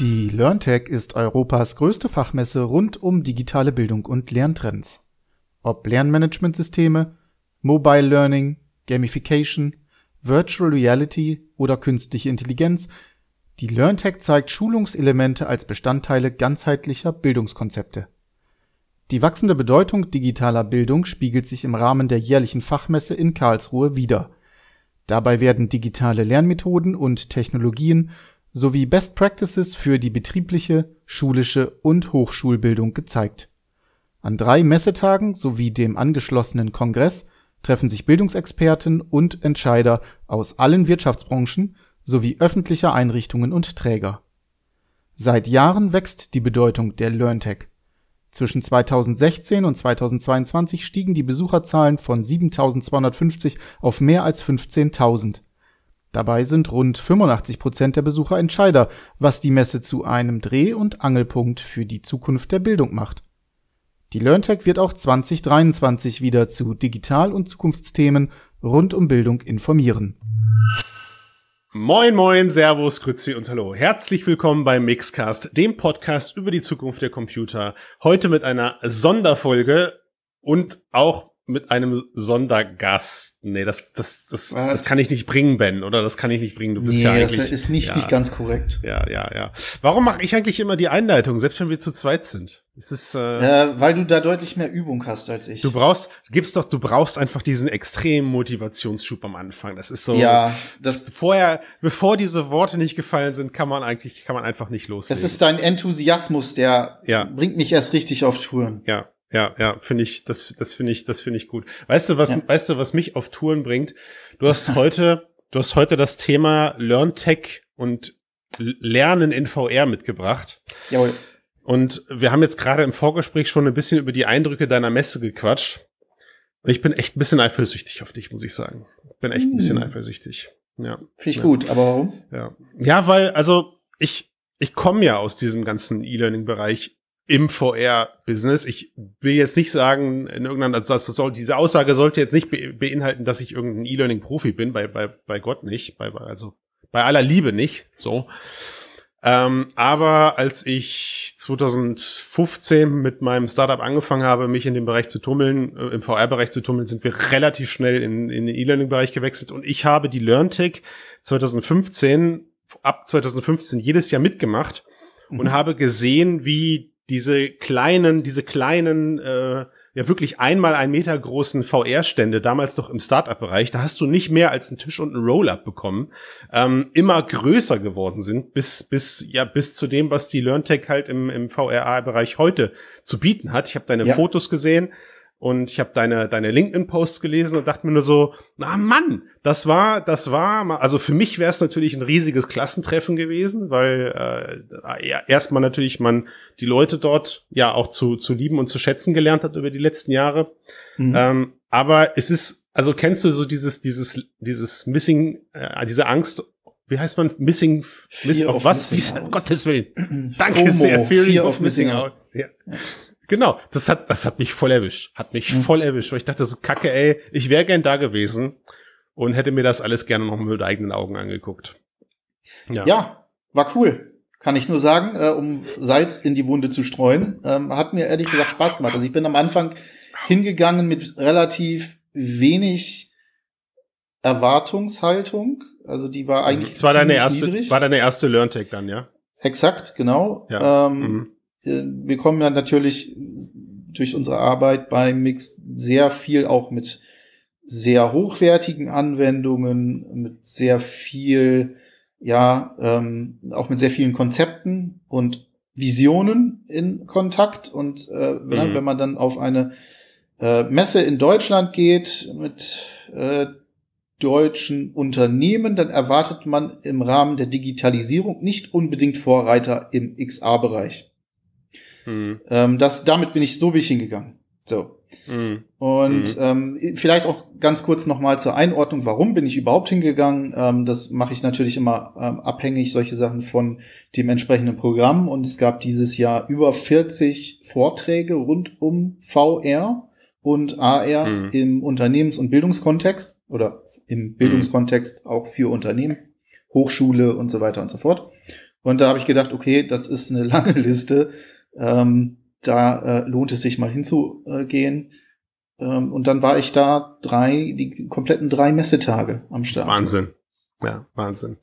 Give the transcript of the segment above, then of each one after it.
Die LearnTech ist Europas größte Fachmesse rund um digitale Bildung und Lerntrends. Ob Lernmanagementsysteme, Mobile Learning, Gamification, Virtual Reality oder künstliche Intelligenz, die LearnTech zeigt Schulungselemente als Bestandteile ganzheitlicher Bildungskonzepte. Die wachsende Bedeutung digitaler Bildung spiegelt sich im Rahmen der jährlichen Fachmesse in Karlsruhe wider. Dabei werden digitale Lernmethoden und Technologien sowie Best Practices für die betriebliche, schulische und Hochschulbildung gezeigt. An drei Messetagen sowie dem angeschlossenen Kongress treffen sich Bildungsexperten und Entscheider aus allen Wirtschaftsbranchen sowie öffentlicher Einrichtungen und Träger. Seit Jahren wächst die Bedeutung der LearnTech. Zwischen 2016 und 2022 stiegen die Besucherzahlen von 7.250 auf mehr als 15.000 Dabei sind rund 85 Prozent der Besucher Entscheider, was die Messe zu einem Dreh- und Angelpunkt für die Zukunft der Bildung macht. Die LearnTech wird auch 2023 wieder zu Digital- und Zukunftsthemen rund um Bildung informieren. Moin, moin, Servus, Grüezi und Hallo. Herzlich willkommen beim Mixcast, dem Podcast über die Zukunft der Computer. Heute mit einer Sonderfolge und auch mit einem Sondergast. Nee, das, das, das, das kann ich nicht bringen, Ben, oder? Das kann ich nicht bringen. Du bist nee, ja eigentlich. Das ist nicht, ja, nicht ganz korrekt. Ja, ja, ja. Warum mache ich eigentlich immer die Einleitung, selbst wenn wir zu zweit sind? Es ist, äh, äh, weil du da deutlich mehr Übung hast als ich. Du brauchst, gibst doch, du brauchst einfach diesen extremen Motivationsschub am Anfang. Das ist so. Ja, das vorher, bevor diese Worte nicht gefallen sind, kann man eigentlich, kann man einfach nicht loslegen. Das ist dein Enthusiasmus, der ja. bringt mich erst richtig auf Touren. Ja, ja, ja, finde ich, das, das finde ich, das finde ich gut. Weißt du, was, ja. weißt du, was mich auf Touren bringt? Du hast heute, du hast heute das Thema LearnTech und Lernen in VR mitgebracht. Jawohl. Und wir haben jetzt gerade im Vorgespräch schon ein bisschen über die Eindrücke deiner Messe gequatscht. Und ich bin echt ein bisschen eifersüchtig auf dich, muss ich sagen. Bin echt ein bisschen hm. eifersüchtig. Ja. Finde ich ja. gut, aber warum? Ja. Ja, weil, also, ich, ich komme ja aus diesem ganzen E-Learning-Bereich im VR-Business. Ich will jetzt nicht sagen, in irgendeiner, also das soll, diese Aussage sollte jetzt nicht beinhalten, dass ich irgendein E-Learning-Profi bin, bei, bei, bei Gott nicht, bei, also bei aller Liebe nicht, so. Ähm, aber als ich 2015 mit meinem Startup angefangen habe, mich in dem Bereich zu tummeln, äh, im VR-Bereich zu tummeln, sind wir relativ schnell in, in den E-Learning-Bereich gewechselt und ich habe die LearnTech 2015, ab 2015 jedes Jahr mitgemacht mhm. und habe gesehen, wie diese kleinen, diese kleinen, äh, ja wirklich einmal ein Meter großen VR-Stände, damals noch im Startup-Bereich, da hast du nicht mehr als einen Tisch und einen Roll-Up bekommen, ähm, immer größer geworden sind, bis, bis, ja, bis zu dem, was die LearnTech halt im, im VR-Bereich heute zu bieten hat. Ich habe deine ja. Fotos gesehen und ich habe deine deine LinkedIn Posts gelesen und dachte mir nur so, na Mann, das war das war also für mich wäre es natürlich ein riesiges Klassentreffen gewesen, weil äh, erstmal natürlich man die Leute dort ja auch zu zu lieben und zu schätzen gelernt hat über die letzten Jahre. Mhm. Ähm, aber es ist also kennst du so dieses dieses dieses Missing äh, diese Angst wie heißt man Missing Miss, auf was? Wie, um Gottes Willen. Danke FOMO, sehr. Fear, Fear of, of Missing Out. out. Ja. Genau, das hat, das hat mich voll erwischt. Hat mich mhm. voll erwischt, weil ich dachte so, kacke, ey, ich wäre gern da gewesen und hätte mir das alles gerne noch mit eigenen Augen angeguckt. Ja, ja war cool. Kann ich nur sagen, äh, um Salz in die Wunde zu streuen. Ähm, hat mir ehrlich gesagt Spaß gemacht. Also ich bin am Anfang hingegangen mit relativ wenig Erwartungshaltung. Also die war eigentlich. Das war deine erste, niedrig. war deine erste LearnTech dann, ja? Exakt, genau. Ja. Ähm, mhm. Äh, wir kommen ja natürlich durch unsere Arbeit bei Mix sehr viel auch mit sehr hochwertigen Anwendungen, mit sehr viel, ja, ähm, auch mit sehr vielen Konzepten und Visionen in Kontakt. Und äh, mhm. wenn man dann auf eine äh, Messe in Deutschland geht mit äh, deutschen Unternehmen, dann erwartet man im Rahmen der Digitalisierung nicht unbedingt Vorreiter im XA-Bereich. Mhm. Ähm, das, damit bin ich, so bin ich hingegangen. So. Mhm. Und mhm. ähm, vielleicht auch ganz kurz nochmal zur Einordnung, warum bin ich überhaupt hingegangen? Ähm, das mache ich natürlich immer ähm, abhängig, solche Sachen von dem entsprechenden Programm. Und es gab dieses Jahr über 40 Vorträge rund um VR und AR mhm. im Unternehmens- und Bildungskontext oder im Bildungskontext auch für Unternehmen, Hochschule und so weiter und so fort. Und da habe ich gedacht, okay, das ist eine lange Liste. Ähm, da äh, lohnt es sich mal hinzugehen. Ähm, und dann war ich da drei, die kompletten drei Messetage am Start. Wahnsinn. Ja, Wahnsinn.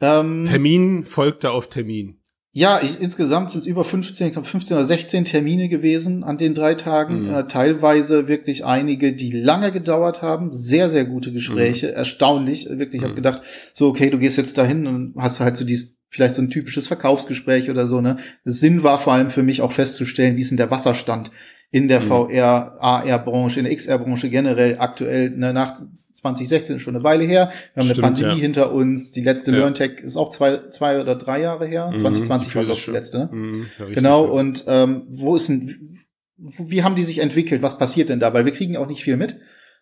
Ähm, Termin folgte auf Termin. Ja, ich, insgesamt sind es über 15, ich glaube 15 oder 16 Termine gewesen an den drei Tagen. Mhm. Äh, teilweise wirklich einige, die lange gedauert haben. Sehr, sehr gute Gespräche. Mhm. Erstaunlich. Wirklich, ich mhm. habe gedacht, so, okay, du gehst jetzt dahin und hast halt so dieses, vielleicht so ein typisches Verkaufsgespräch oder so, ne? Das Sinn war vor allem für mich auch festzustellen, wie ist denn der Wasserstand in der mhm. VR, AR-Branche, in der XR-Branche generell aktuell, ne, nach 2016 ist schon eine Weile her. Wir haben Stimmt, eine Pandemie ja. hinter uns. Die letzte ja. LearnTech ist auch zwei, zwei oder drei Jahre her. Mhm, 2020 war doch die letzte. Ne? Mhm, ja, genau. Schön. Und ähm, wo ist denn, wie haben die sich entwickelt? Was passiert denn da? Weil wir kriegen auch nicht viel mit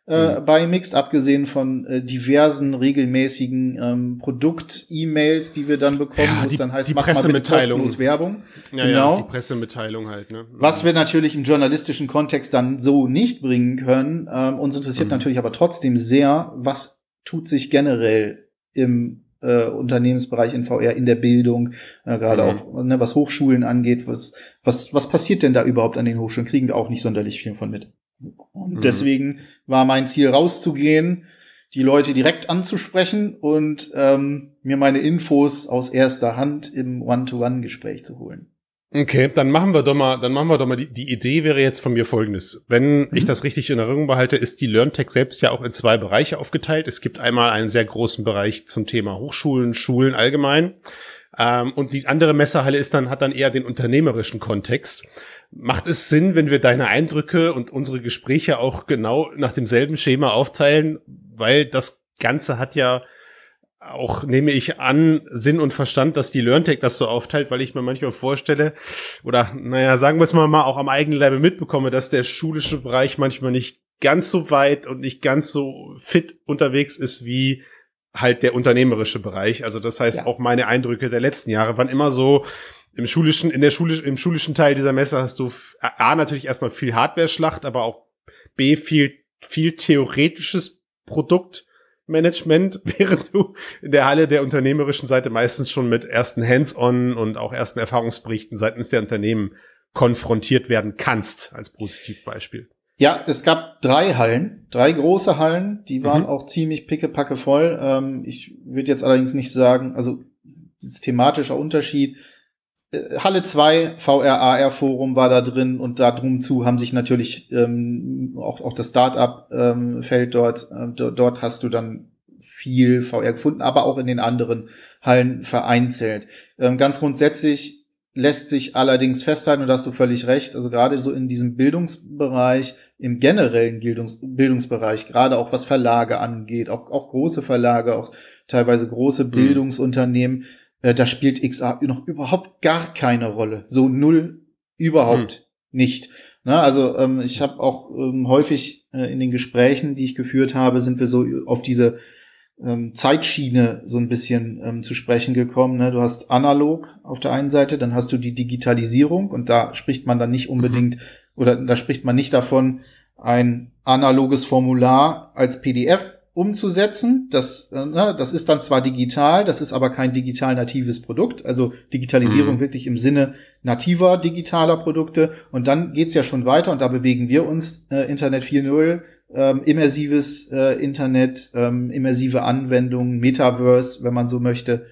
äh, mhm. bei Mixed, abgesehen von äh, diversen regelmäßigen ähm, Produkt-E-Mails, die wir dann bekommen, ja, wo es dann heißt, mach mal bitte kostenlos Werbung. Ja, genau. Ja, die Pressemitteilung halt. Ne? Was wir natürlich im journalistischen Kontext dann so nicht bringen können. Ähm, uns interessiert mhm. natürlich aber trotzdem sehr, was tut sich generell im äh, Unternehmensbereich in VR, in der Bildung, äh, gerade mhm. auch ne, was Hochschulen angeht. Was, was, was passiert denn da überhaupt an den Hochschulen? Kriegen wir auch nicht sonderlich viel von mit. Und mhm. deswegen war mein Ziel rauszugehen, die Leute direkt anzusprechen und ähm, mir meine Infos aus erster Hand im One-to-One-Gespräch zu holen. Okay, dann machen wir doch mal, dann machen wir doch mal die, die Idee wäre jetzt von mir folgendes. Wenn mhm. ich das richtig in Erinnerung behalte, ist die LearnTech selbst ja auch in zwei Bereiche aufgeteilt. Es gibt einmal einen sehr großen Bereich zum Thema Hochschulen, Schulen allgemein. Ähm, und die andere Messerhalle ist dann, hat dann eher den unternehmerischen Kontext. Macht es Sinn, wenn wir deine Eindrücke und unsere Gespräche auch genau nach demselben Schema aufteilen? Weil das Ganze hat ja auch, nehme ich an, Sinn und Verstand, dass die LearnTech das so aufteilt, weil ich mir manchmal vorstelle, oder naja, sagen wir es mal, mal auch am eigenen Level mitbekomme, dass der schulische Bereich manchmal nicht ganz so weit und nicht ganz so fit unterwegs ist wie halt der unternehmerische Bereich. Also das heißt, ja. auch meine Eindrücke der letzten Jahre waren immer so, im schulischen, in der schulisch, im schulischen Teil dieser Messe hast du A, natürlich erstmal viel Hardware-Schlacht, aber auch B, viel, viel theoretisches Produktmanagement, während du in der Halle der unternehmerischen Seite meistens schon mit ersten Hands-on und auch ersten Erfahrungsberichten seitens der Unternehmen konfrontiert werden kannst, als Positivbeispiel. Ja, es gab drei Hallen, drei große Hallen, die waren mhm. auch ziemlich pickepacke voll. Ähm, ich würde jetzt allerdings nicht sagen, also das thematischer Unterschied. Äh, Halle 2, VRAR Forum war da drin und da drum zu haben sich natürlich ähm, auch, auch das Startup-Feld ähm, dort, äh, dort hast du dann viel VR gefunden, aber auch in den anderen Hallen vereinzelt. Ähm, ganz grundsätzlich lässt sich allerdings festhalten, und da hast du völlig recht, also gerade so in diesem Bildungsbereich, im generellen Bildungs Bildungsbereich, gerade auch was Verlage angeht, auch, auch große Verlage, auch teilweise große mhm. Bildungsunternehmen, äh, da spielt XA noch überhaupt gar keine Rolle. So null überhaupt mhm. nicht. Na, also ähm, ich habe auch ähm, häufig äh, in den Gesprächen, die ich geführt habe, sind wir so auf diese ähm, Zeitschiene so ein bisschen ähm, zu sprechen gekommen. Ne? Du hast analog auf der einen Seite, dann hast du die Digitalisierung und da spricht man dann nicht unbedingt mhm. oder da spricht man nicht davon, ein analoges Formular als PDF umzusetzen. Das, äh, ne, das ist dann zwar digital, das ist aber kein digital natives Produkt, also Digitalisierung mhm. wirklich im Sinne nativer digitaler Produkte. Und dann geht's ja schon weiter und da bewegen wir uns äh, Internet 4.0 ähm, immersives äh, Internet, ähm, immersive Anwendungen, Metaverse, wenn man so möchte.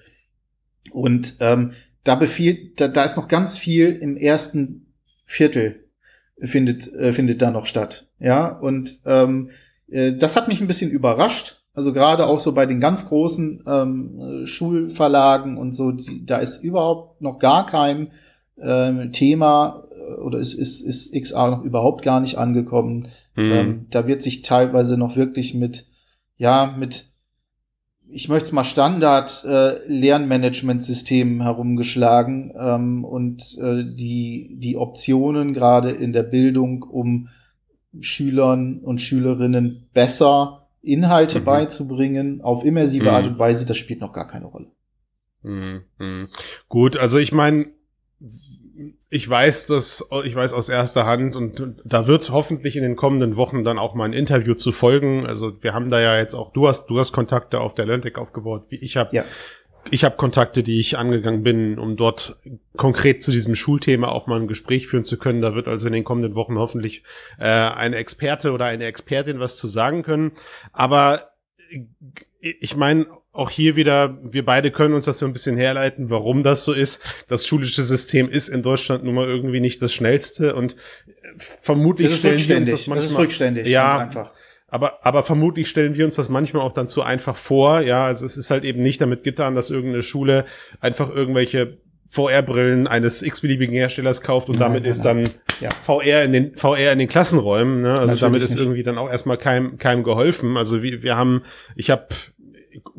Und ähm, da befiehlt, da, da ist noch ganz viel im ersten Viertel findet äh, findet da noch statt. Ja und ähm, äh, das hat mich ein bisschen überrascht. Also gerade auch so bei den ganz großen ähm, Schulverlagen und so, die, da ist überhaupt noch gar kein ähm, Thema äh, oder ist, ist, ist XA noch überhaupt gar nicht angekommen. Mhm. Ähm, da wird sich teilweise noch wirklich mit, ja, mit, ich möchte es mal Standard äh, Lernmanagementsystemen herumgeschlagen ähm, und äh, die, die Optionen gerade in der Bildung, um Schülern und Schülerinnen besser Inhalte mhm. beizubringen, auf immersive mhm. Art und Weise, das spielt noch gar keine Rolle. Mhm. mhm. Gut, also ich meine, ich weiß das, ich weiß aus erster Hand und da wird hoffentlich in den kommenden Wochen dann auch mal ein Interview zu folgen. Also wir haben da ja jetzt auch, du hast, du hast Kontakte auf der LearnTech aufgebaut, wie ich habe. Ja. ich habe Kontakte, die ich angegangen bin, um dort konkret zu diesem Schulthema auch mal ein Gespräch führen zu können. Da wird also in den kommenden Wochen hoffentlich äh, eine Experte oder eine Expertin was zu sagen können. Aber ich meine, auch hier wieder, wir beide können uns das so ein bisschen herleiten, warum das so ist. Das schulische System ist in Deutschland nun mal irgendwie nicht das schnellste und vermutlich stellen wir uns das manchmal. Das ist rückständig, ja, einfach. Aber, aber vermutlich stellen wir uns das manchmal auch dann zu einfach vor. Ja, also es ist halt eben nicht damit getan, dass irgendeine Schule einfach irgendwelche VR-Brillen eines x-beliebigen Herstellers kauft und nein, damit nein, ist dann ja. VR in den VR in den Klassenräumen. Ne? Also Natürlich damit ist nicht. irgendwie dann auch erstmal keinem keinem geholfen. Also wir, wir haben, ich habe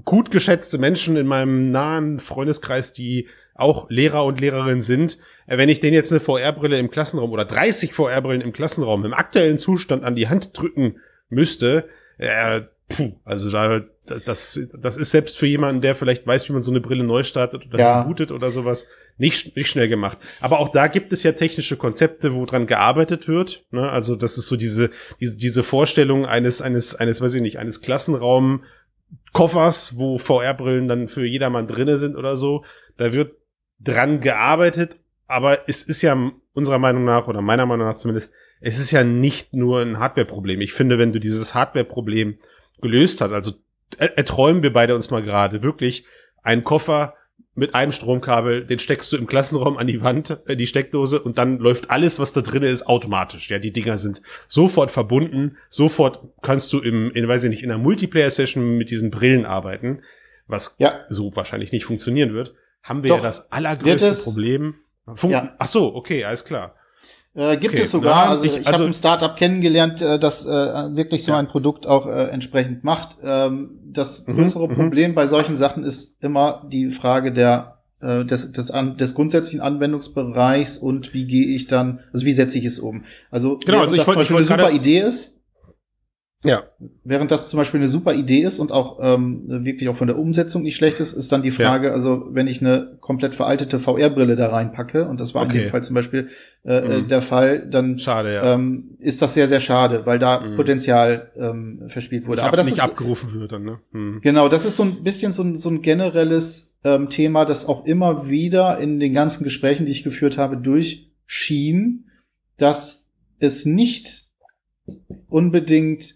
gut geschätzte Menschen in meinem nahen Freundeskreis, die auch Lehrer und Lehrerinnen sind. Äh, wenn ich denen jetzt eine VR-Brille im Klassenraum oder 30 VR-Brillen im Klassenraum im aktuellen Zustand an die Hand drücken müsste, äh, puh, also da, das, das ist selbst für jemanden, der vielleicht weiß, wie man so eine Brille neu startet oder ja. bootet oder sowas, nicht, nicht schnell gemacht. Aber auch da gibt es ja technische Konzepte, wo dran gearbeitet wird. Ne? Also das ist so diese, diese, diese Vorstellung eines, eines, eines, weiß ich nicht, eines Klassenraum Koffers, wo VR-Brillen dann für jedermann drinne sind oder so. Da wird dran gearbeitet, aber es ist ja unserer Meinung nach oder meiner Meinung nach zumindest es ist ja nicht nur ein Hardware-Problem. Ich finde, wenn du dieses Hardware-Problem gelöst hast, also erträumen wir beide uns mal gerade wirklich einen Koffer mit einem Stromkabel, den steckst du im Klassenraum an die Wand, äh, die Steckdose und dann läuft alles, was da drin ist, automatisch. Ja, die Dinger sind sofort verbunden, sofort kannst du im, in, weiß ich nicht, in einer Multiplayer-Session mit diesen Brillen arbeiten, was ja. so wahrscheinlich nicht funktionieren wird. Haben wir Doch, ja das allergrößte Problem. Fun ja. Ach so, okay, alles klar. Äh, gibt okay. es sogar. Ja, also ich, ich also, habe ein Startup kennengelernt, äh, das äh, wirklich so ja. ein Produkt auch äh, entsprechend macht. Ähm, das mhm, größere mhm, Problem bei solchen Sachen ist immer die Frage der äh, des, des, an, des grundsätzlichen Anwendungsbereichs und wie gehe ich dann, also wie setze ich es um. Also, genau, also das ich wollte, eine super Idee ist, ja. Während das zum Beispiel eine super Idee ist und auch ähm, wirklich auch von der Umsetzung nicht schlecht ist, ist dann die Frage, ja. also wenn ich eine komplett veraltete VR-Brille da reinpacke, und das war okay. in dem Fall zum Beispiel äh, äh, mhm. der Fall, dann schade, ja. ähm, ist das sehr, sehr schade, weil da mhm. Potenzial ähm, verspielt wurde. Nicht Aber das nicht ist, abgerufen wird dann, ne? Mhm. Genau, das ist so ein bisschen so ein, so ein generelles ähm, Thema, das auch immer wieder in den ganzen Gesprächen, die ich geführt habe, durchschien, dass es nicht unbedingt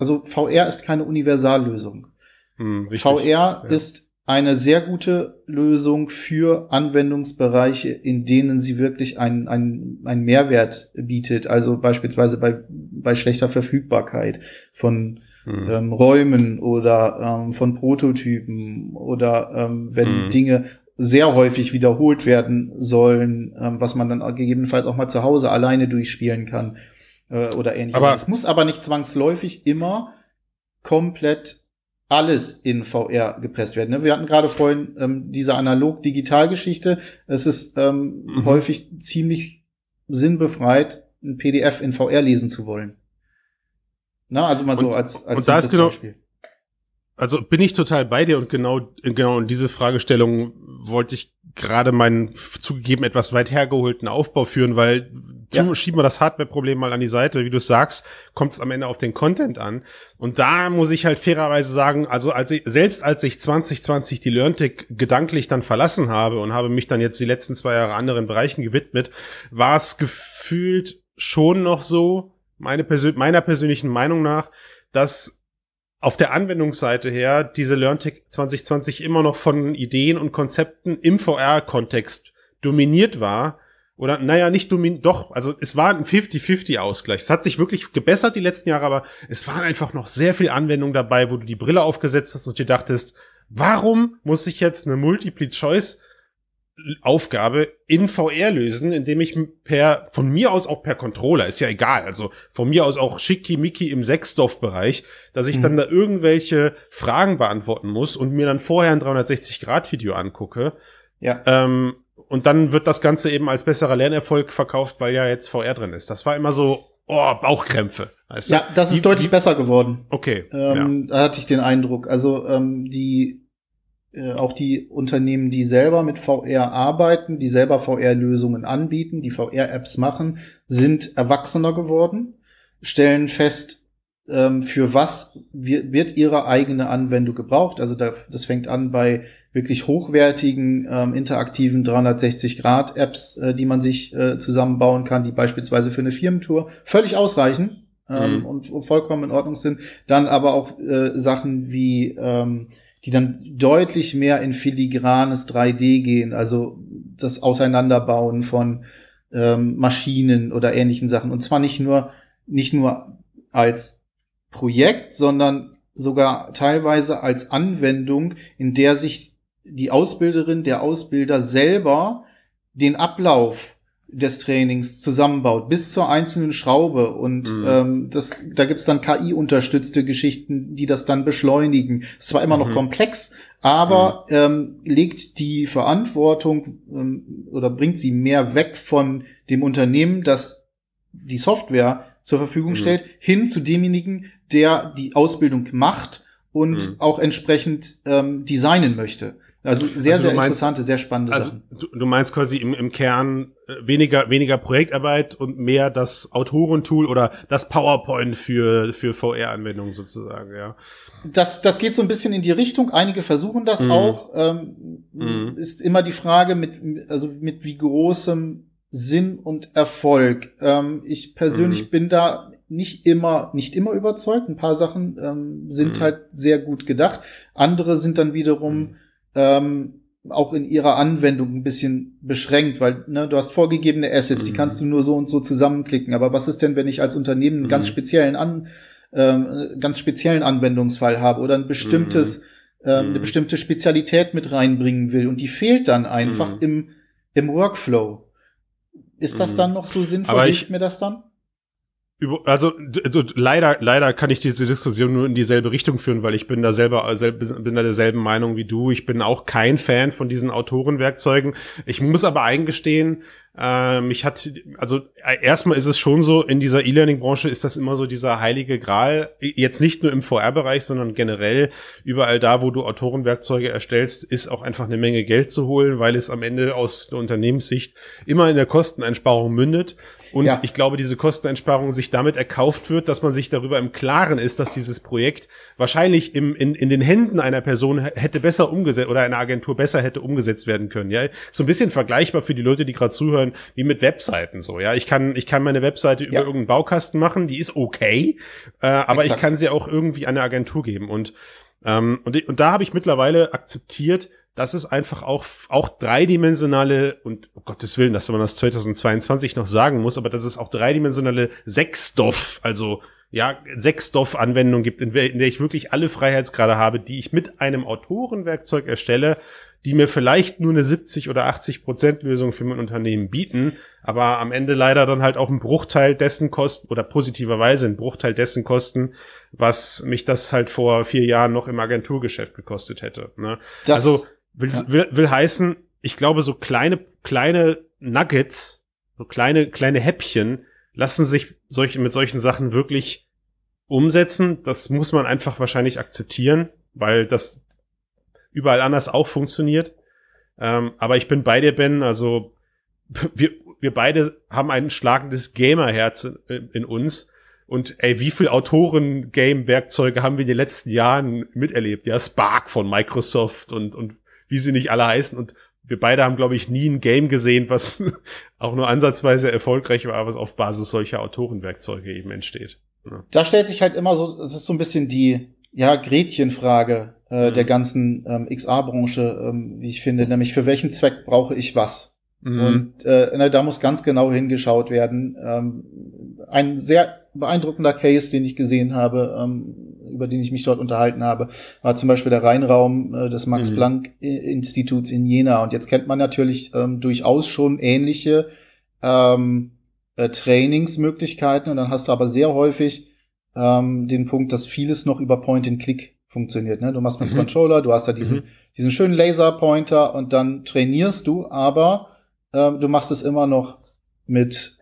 also VR ist keine Universallösung. Hm, VR ja. ist eine sehr gute Lösung für Anwendungsbereiche, in denen sie wirklich einen, einen, einen Mehrwert bietet. Also beispielsweise bei, bei schlechter Verfügbarkeit von hm. ähm, Räumen oder ähm, von Prototypen oder ähm, wenn hm. Dinge sehr häufig wiederholt werden sollen, ähm, was man dann gegebenenfalls auch mal zu Hause alleine durchspielen kann äh, oder ähnliches. Aber es muss aber nicht zwangsläufig immer komplett alles in VR gepresst werden. Ne? Wir hatten gerade vorhin ähm, diese analog-digital-Geschichte. Es ist ähm, mhm. häufig ziemlich sinnbefreit, ein PDF in VR lesen zu wollen. Na, also mal so und, als, als und da ist genau, Beispiel. Also bin ich total bei dir und genau, genau in diese Fragestellung wollte ich gerade meinen zugegeben etwas weit hergeholten Aufbau führen, weil ja. schieben wir das Hardware-Problem mal an die Seite. Wie du sagst, kommt es am Ende auf den Content an. Und da muss ich halt fairerweise sagen, also als ich, selbst als ich 2020 die LearnTech gedanklich dann verlassen habe und habe mich dann jetzt die letzten zwei Jahre anderen Bereichen gewidmet, war es gefühlt schon noch so, meine Persön meiner persönlichen Meinung nach, dass auf der Anwendungsseite her diese LearnTech 2020 immer noch von Ideen und Konzepten im VR-Kontext dominiert war. Oder, naja, nicht dominiert, doch, also es war ein 50-50-Ausgleich. Es hat sich wirklich gebessert die letzten Jahre, aber es waren einfach noch sehr viel Anwendungen dabei, wo du die Brille aufgesetzt hast und dir dachtest, warum muss ich jetzt eine Multiple-Choice Aufgabe in VR lösen, indem ich per, von mir aus auch per Controller, ist ja egal, also von mir aus auch schickimicki im Sechsdorf-Bereich, dass ich mhm. dann da irgendwelche Fragen beantworten muss und mir dann vorher ein 360-Grad-Video angucke. Ja. Ähm, und dann wird das Ganze eben als besserer Lernerfolg verkauft, weil ja jetzt VR drin ist. Das war immer so, oh, Bauchkrämpfe. Weißt du? Ja, das ist die, deutlich die, besser geworden. Okay. Ähm, ja. Da hatte ich den Eindruck. Also ähm, die äh, auch die Unternehmen, die selber mit VR arbeiten, die selber VR-Lösungen anbieten, die VR-Apps machen, sind erwachsener geworden, stellen fest, ähm, für was wird ihre eigene Anwendung gebraucht. Also das fängt an bei wirklich hochwertigen ähm, interaktiven 360-Grad-Apps, äh, die man sich äh, zusammenbauen kann, die beispielsweise für eine Firmentour völlig ausreichen ähm, mhm. und vollkommen in Ordnung sind. Dann aber auch äh, Sachen wie ähm, die dann deutlich mehr in filigranes 3D gehen, also das Auseinanderbauen von ähm, Maschinen oder ähnlichen Sachen. Und zwar nicht nur, nicht nur als Projekt, sondern sogar teilweise als Anwendung, in der sich die Ausbilderin, der Ausbilder selber den Ablauf des Trainings zusammenbaut, bis zur einzelnen Schraube. Und mhm. ähm, das, da gibt's dann KI-unterstützte Geschichten, die das dann beschleunigen. Es war immer mhm. noch komplex, aber mhm. ähm, legt die Verantwortung ähm, oder bringt sie mehr weg von dem Unternehmen, das die Software zur Verfügung mhm. stellt, hin zu demjenigen, der die Ausbildung macht und mhm. auch entsprechend ähm, designen möchte. Also sehr, also sehr meinst, interessante, sehr spannende also Sachen. Du, du meinst quasi im, im Kern äh, weniger, weniger Projektarbeit und mehr das Autorentool oder das PowerPoint für, für VR-Anwendungen sozusagen, ja. Das, das geht so ein bisschen in die Richtung. Einige versuchen das mhm. auch. Ähm, mhm. Ist immer die Frage mit, also mit wie großem Sinn und Erfolg. Ähm, ich persönlich mhm. bin da nicht immer, nicht immer überzeugt. Ein paar Sachen ähm, sind mhm. halt sehr gut gedacht. Andere sind dann wiederum mhm ähm, auch in ihrer Anwendung ein bisschen beschränkt, weil ne, du hast vorgegebene Assets, mhm. die kannst du nur so und so zusammenklicken. Aber was ist denn, wenn ich als Unternehmen einen mhm. ganz speziellen an ähm, ganz speziellen Anwendungsfall habe oder ein bestimmtes mhm. ähm, eine mhm. bestimmte Spezialität mit reinbringen will und die fehlt dann einfach mhm. im im Workflow. Ist das mhm. dann noch so sinnvoll? Aber ich, mir das dann? Also, also leider, leider kann ich diese Diskussion nur in dieselbe Richtung führen, weil ich bin da selber bin da derselben Meinung wie du. Ich bin auch kein Fan von diesen Autorenwerkzeugen. Ich muss aber eingestehen, äh, mich hat, also äh, erstmal ist es schon so, in dieser E-Learning-Branche ist das immer so dieser heilige Gral, jetzt nicht nur im VR-Bereich, sondern generell überall da, wo du Autorenwerkzeuge erstellst, ist auch einfach eine Menge Geld zu holen, weil es am Ende aus der Unternehmenssicht immer in der Kosteneinsparung mündet. Und ja. ich glaube, diese Kosteneinsparung sich damit erkauft wird, dass man sich darüber im Klaren ist, dass dieses Projekt wahrscheinlich im, in, in den Händen einer Person hätte besser umgesetzt oder einer Agentur besser hätte umgesetzt werden können. Ja, so ein bisschen vergleichbar für die Leute, die gerade zuhören, wie mit Webseiten so. Ja, ich kann, ich kann meine Webseite ja. über irgendeinen Baukasten machen, die ist okay, äh, aber Exakt. ich kann sie auch irgendwie an eine Agentur geben und ähm, und, und da habe ich mittlerweile akzeptiert, dass es einfach auch, auch dreidimensionale, und um Gottes Willen, dass man das 2022 noch sagen muss, aber dass es auch dreidimensionale Sechsstoff, also ja, Sechsstoff-Anwendung gibt, in, in der ich wirklich alle Freiheitsgrade habe, die ich mit einem Autorenwerkzeug erstelle, die mir vielleicht nur eine 70 oder 80 Prozent Lösung für mein Unternehmen bieten, aber am Ende leider dann halt auch ein Bruchteil dessen kosten oder positiverweise ein Bruchteil dessen kosten, was mich das halt vor vier Jahren noch im Agenturgeschäft gekostet hätte. Ne? also Will, ja. will, will heißen, ich glaube, so kleine, kleine Nuggets, so kleine, kleine Häppchen lassen sich solche, mit solchen Sachen wirklich umsetzen. Das muss man einfach wahrscheinlich akzeptieren, weil das überall anders auch funktioniert. Ähm, aber ich bin bei dir, Ben. Also wir, wir beide haben ein schlagendes Gamerherz in, in uns. Und ey, wie viel Autoren-Game-Werkzeuge haben wir in den letzten Jahren miterlebt? Ja, Spark von Microsoft und, und wie sie nicht alle heißen. Und wir beide haben, glaube ich, nie ein Game gesehen, was auch nur ansatzweise erfolgreich war, was auf Basis solcher Autorenwerkzeuge eben entsteht. Ja. Da stellt sich halt immer so, es ist so ein bisschen die, ja, Gretchenfrage äh, mhm. der ganzen ähm, XA-Branche, ähm, wie ich finde, nämlich für welchen Zweck brauche ich was? Mhm. Und äh, na, da muss ganz genau hingeschaut werden. Ähm, ein sehr beeindruckender Case, den ich gesehen habe, ähm, über den ich mich dort unterhalten habe, war zum Beispiel der Rheinraum äh, des Max-Planck-Instituts in Jena. Und jetzt kennt man natürlich ähm, durchaus schon ähnliche ähm, äh, Trainingsmöglichkeiten. Und dann hast du aber sehr häufig ähm, den Punkt, dass vieles noch über Point-and-Click funktioniert. Ne? Du machst mit mhm. Controller, du hast da diesen, mhm. diesen schönen Laserpointer und dann trainierst du, aber äh, du machst es immer noch mit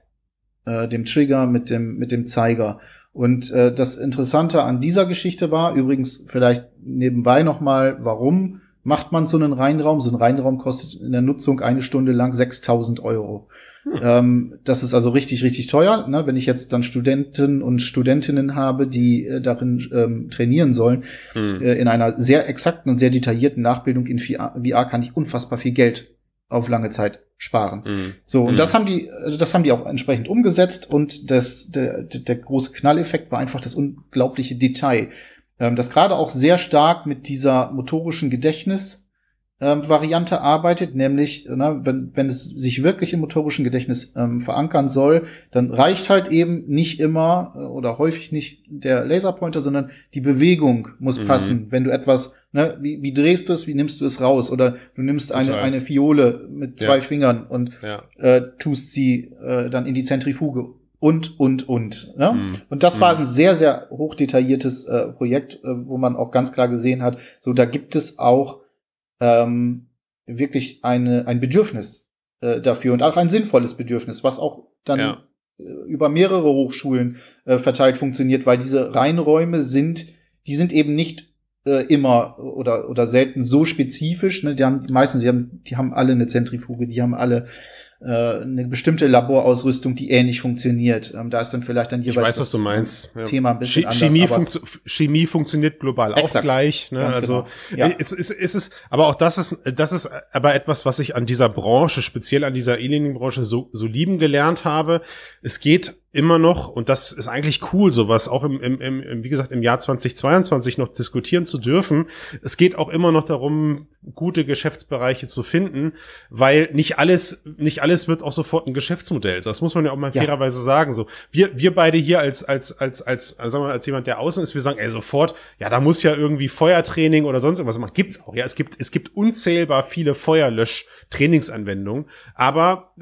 äh, dem Trigger, mit dem, mit dem Zeiger. Und äh, das Interessante an dieser Geschichte war übrigens vielleicht nebenbei nochmal, warum macht man so einen Reinraum. So ein Reinraum kostet in der Nutzung eine Stunde lang 6000 Euro. Hm. Ähm, das ist also richtig, richtig teuer. Ne? Wenn ich jetzt dann Studenten und Studentinnen habe, die äh, darin ähm, trainieren sollen, hm. äh, in einer sehr exakten und sehr detaillierten Nachbildung in VR, VR kann ich unfassbar viel Geld auf lange Zeit sparen. Mhm. So, und mhm. das haben die, also das haben die auch entsprechend umgesetzt und das, der, der große Knalleffekt war einfach das unglaubliche Detail. Ähm, das gerade auch sehr stark mit dieser motorischen Gedächtnis ähm, Variante arbeitet, nämlich, na, wenn, wenn es sich wirklich im motorischen Gedächtnis ähm, verankern soll, dann reicht halt eben nicht immer äh, oder häufig nicht der Laserpointer, sondern die Bewegung muss mhm. passen. Wenn du etwas, ne, wie, wie drehst du es, wie nimmst du es raus? Oder du nimmst eine, eine Fiole mit zwei ja. Fingern und ja. äh, tust sie äh, dann in die Zentrifuge und, und, und. Ne? Mhm. Und das war mhm. ein sehr, sehr hochdetailliertes äh, Projekt, äh, wo man auch ganz klar gesehen hat, so da gibt es auch ähm, wirklich eine, ein Bedürfnis äh, dafür und auch ein sinnvolles Bedürfnis, was auch dann ja. äh, über mehrere Hochschulen äh, verteilt funktioniert, weil diese Reinräume sind, die sind eben nicht äh, immer oder oder selten so spezifisch. Ne? Die haben die meisten, die haben, die haben alle eine Zentrifuge, die haben alle eine bestimmte Laborausrüstung, die ähnlich funktioniert. Ähm, da ist dann vielleicht dann jeweils ich weiß, was du meinst. Thema ein bisschen Chemie, anders, funktio Chemie funktioniert global exakt, auch gleich. Ne? Also genau. ja. es, es, es ist, aber auch das ist, das ist aber etwas, was ich an dieser Branche, speziell an dieser E-Learning-Branche so, so lieben gelernt habe. Es geht immer noch, und das ist eigentlich cool, sowas auch im, im, im, wie gesagt, im Jahr 2022 noch diskutieren zu dürfen. Es geht auch immer noch darum, gute Geschäftsbereiche zu finden, weil nicht alles, nicht alles wird auch sofort ein Geschäftsmodell. Das muss man ja auch mal ja. fairerweise sagen. So, wir, wir beide hier als, als, als, als, als, sagen wir mal, als jemand, der außen ist, wir sagen, ey, sofort, ja, da muss ja irgendwie Feuertraining oder sonst irgendwas machen. Gibt's auch, ja. Es gibt, es gibt unzählbar viele Feuerlösch- Trainingsanwendung. Aber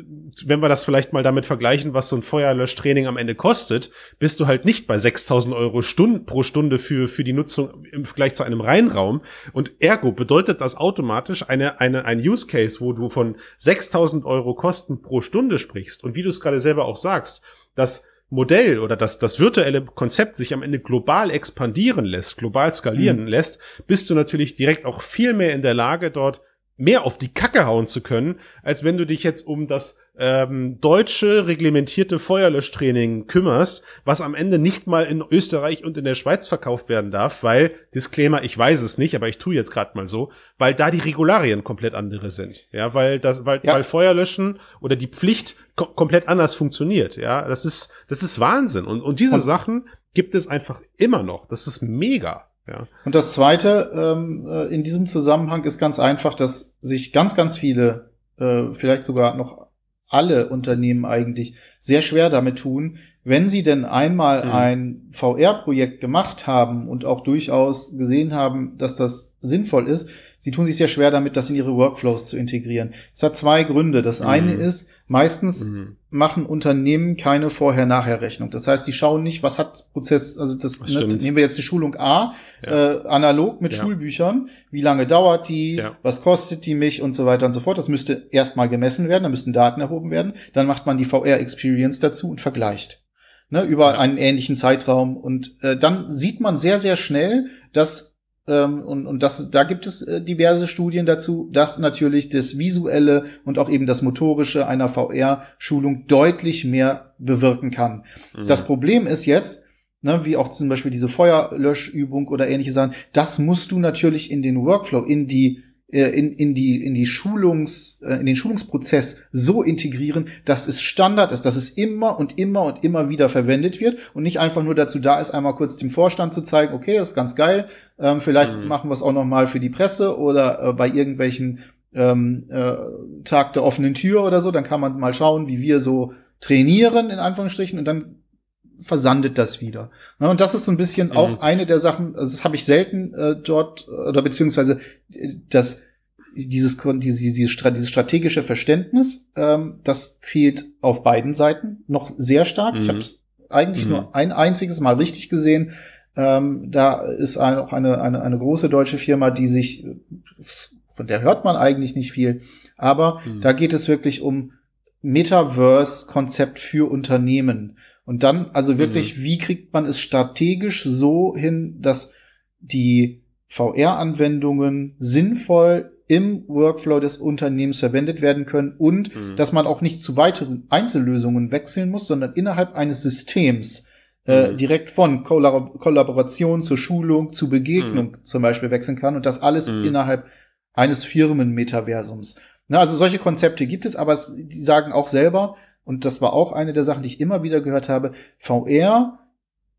wenn wir das vielleicht mal damit vergleichen, was so ein Feuerlöschtraining am Ende kostet, bist du halt nicht bei 6000 Euro Stunden pro Stunde für, für die Nutzung im Vergleich zu einem Reinraum. Und ergo bedeutet das automatisch eine, eine, ein Use Case, wo du von 6000 Euro Kosten pro Stunde sprichst. Und wie du es gerade selber auch sagst, dass Modell oder das, das virtuelle Konzept sich am Ende global expandieren lässt, global skalieren mhm. lässt, bist du natürlich direkt auch viel mehr in der Lage, dort mehr auf die Kacke hauen zu können, als wenn du dich jetzt um das ähm, deutsche reglementierte Feuerlöschtraining kümmerst, was am Ende nicht mal in Österreich und in der Schweiz verkauft werden darf, weil, Disclaimer, ich weiß es nicht, aber ich tue jetzt gerade mal so, weil da die Regularien komplett andere sind. Ja, weil das, weil, ja. weil Feuerlöschen oder die Pflicht kom komplett anders funktioniert. Ja, das ist, das ist Wahnsinn. Und, und diese und Sachen gibt es einfach immer noch. Das ist mega. Ja. Und das Zweite ähm, äh, in diesem Zusammenhang ist ganz einfach, dass sich ganz, ganz viele, äh, vielleicht sogar noch alle Unternehmen eigentlich sehr schwer damit tun, wenn sie denn einmal mhm. ein VR-Projekt gemacht haben und auch durchaus gesehen haben, dass das sinnvoll ist, sie tun sich sehr schwer damit, das in ihre Workflows zu integrieren. Es hat zwei Gründe. Das mhm. eine ist, meistens mhm. machen Unternehmen keine Vorher-Nachher-Rechnung. Das heißt, die schauen nicht, was hat Prozess, also das, das ne, nehmen wir jetzt die Schulung A, ja. äh, analog mit ja. Schulbüchern, wie lange dauert die, ja. was kostet die mich und so weiter und so fort. Das müsste erstmal gemessen werden, da müssten Daten erhoben werden. Dann macht man die VR-Experience dazu und vergleicht. Ne, über einen ähnlichen Zeitraum. Und äh, dann sieht man sehr, sehr schnell, dass ähm, und, und das, da gibt es äh, diverse Studien dazu, dass natürlich das Visuelle und auch eben das Motorische einer VR-Schulung deutlich mehr bewirken kann. Mhm. Das Problem ist jetzt, ne, wie auch zum Beispiel diese Feuerlöschübung oder ähnliche Sachen, das musst du natürlich in den Workflow, in die in, in die in die Schulungs äh, in den Schulungsprozess so integrieren, dass es Standard ist, dass es immer und immer und immer wieder verwendet wird und nicht einfach nur dazu da ist, einmal kurz dem Vorstand zu zeigen, okay, das ist ganz geil, ähm, vielleicht mhm. machen wir es auch noch mal für die Presse oder äh, bei irgendwelchen ähm, äh, Tag der offenen Tür oder so, dann kann man mal schauen, wie wir so trainieren in Anführungsstrichen und dann versandet das wieder. Ja, und das ist so ein bisschen mhm. auch eine der Sachen, also das habe ich selten äh, dort, oder beziehungsweise äh, das dieses, dieses, dieses strategische Verständnis, ähm, das fehlt auf beiden Seiten noch sehr stark. Mhm. Ich habe es eigentlich mhm. nur ein einziges Mal richtig gesehen. Ähm, da ist auch eine, eine, eine große deutsche Firma, die sich, von der hört man eigentlich nicht viel, aber mhm. da geht es wirklich um Metaverse-Konzept für Unternehmen. Und dann, also wirklich, mhm. wie kriegt man es strategisch so hin, dass die VR-Anwendungen sinnvoll im Workflow des Unternehmens verwendet werden können und mhm. dass man auch nicht zu weiteren Einzellösungen wechseln muss, sondern innerhalb eines Systems äh, mhm. direkt von Kollab Kollaboration zur Schulung zu Begegnung mhm. zum Beispiel wechseln kann und das alles mhm. innerhalb eines Firmen-Metaversums. Na, also solche Konzepte gibt es, aber die sagen auch selber, und das war auch eine der Sachen, die ich immer wieder gehört habe, VR,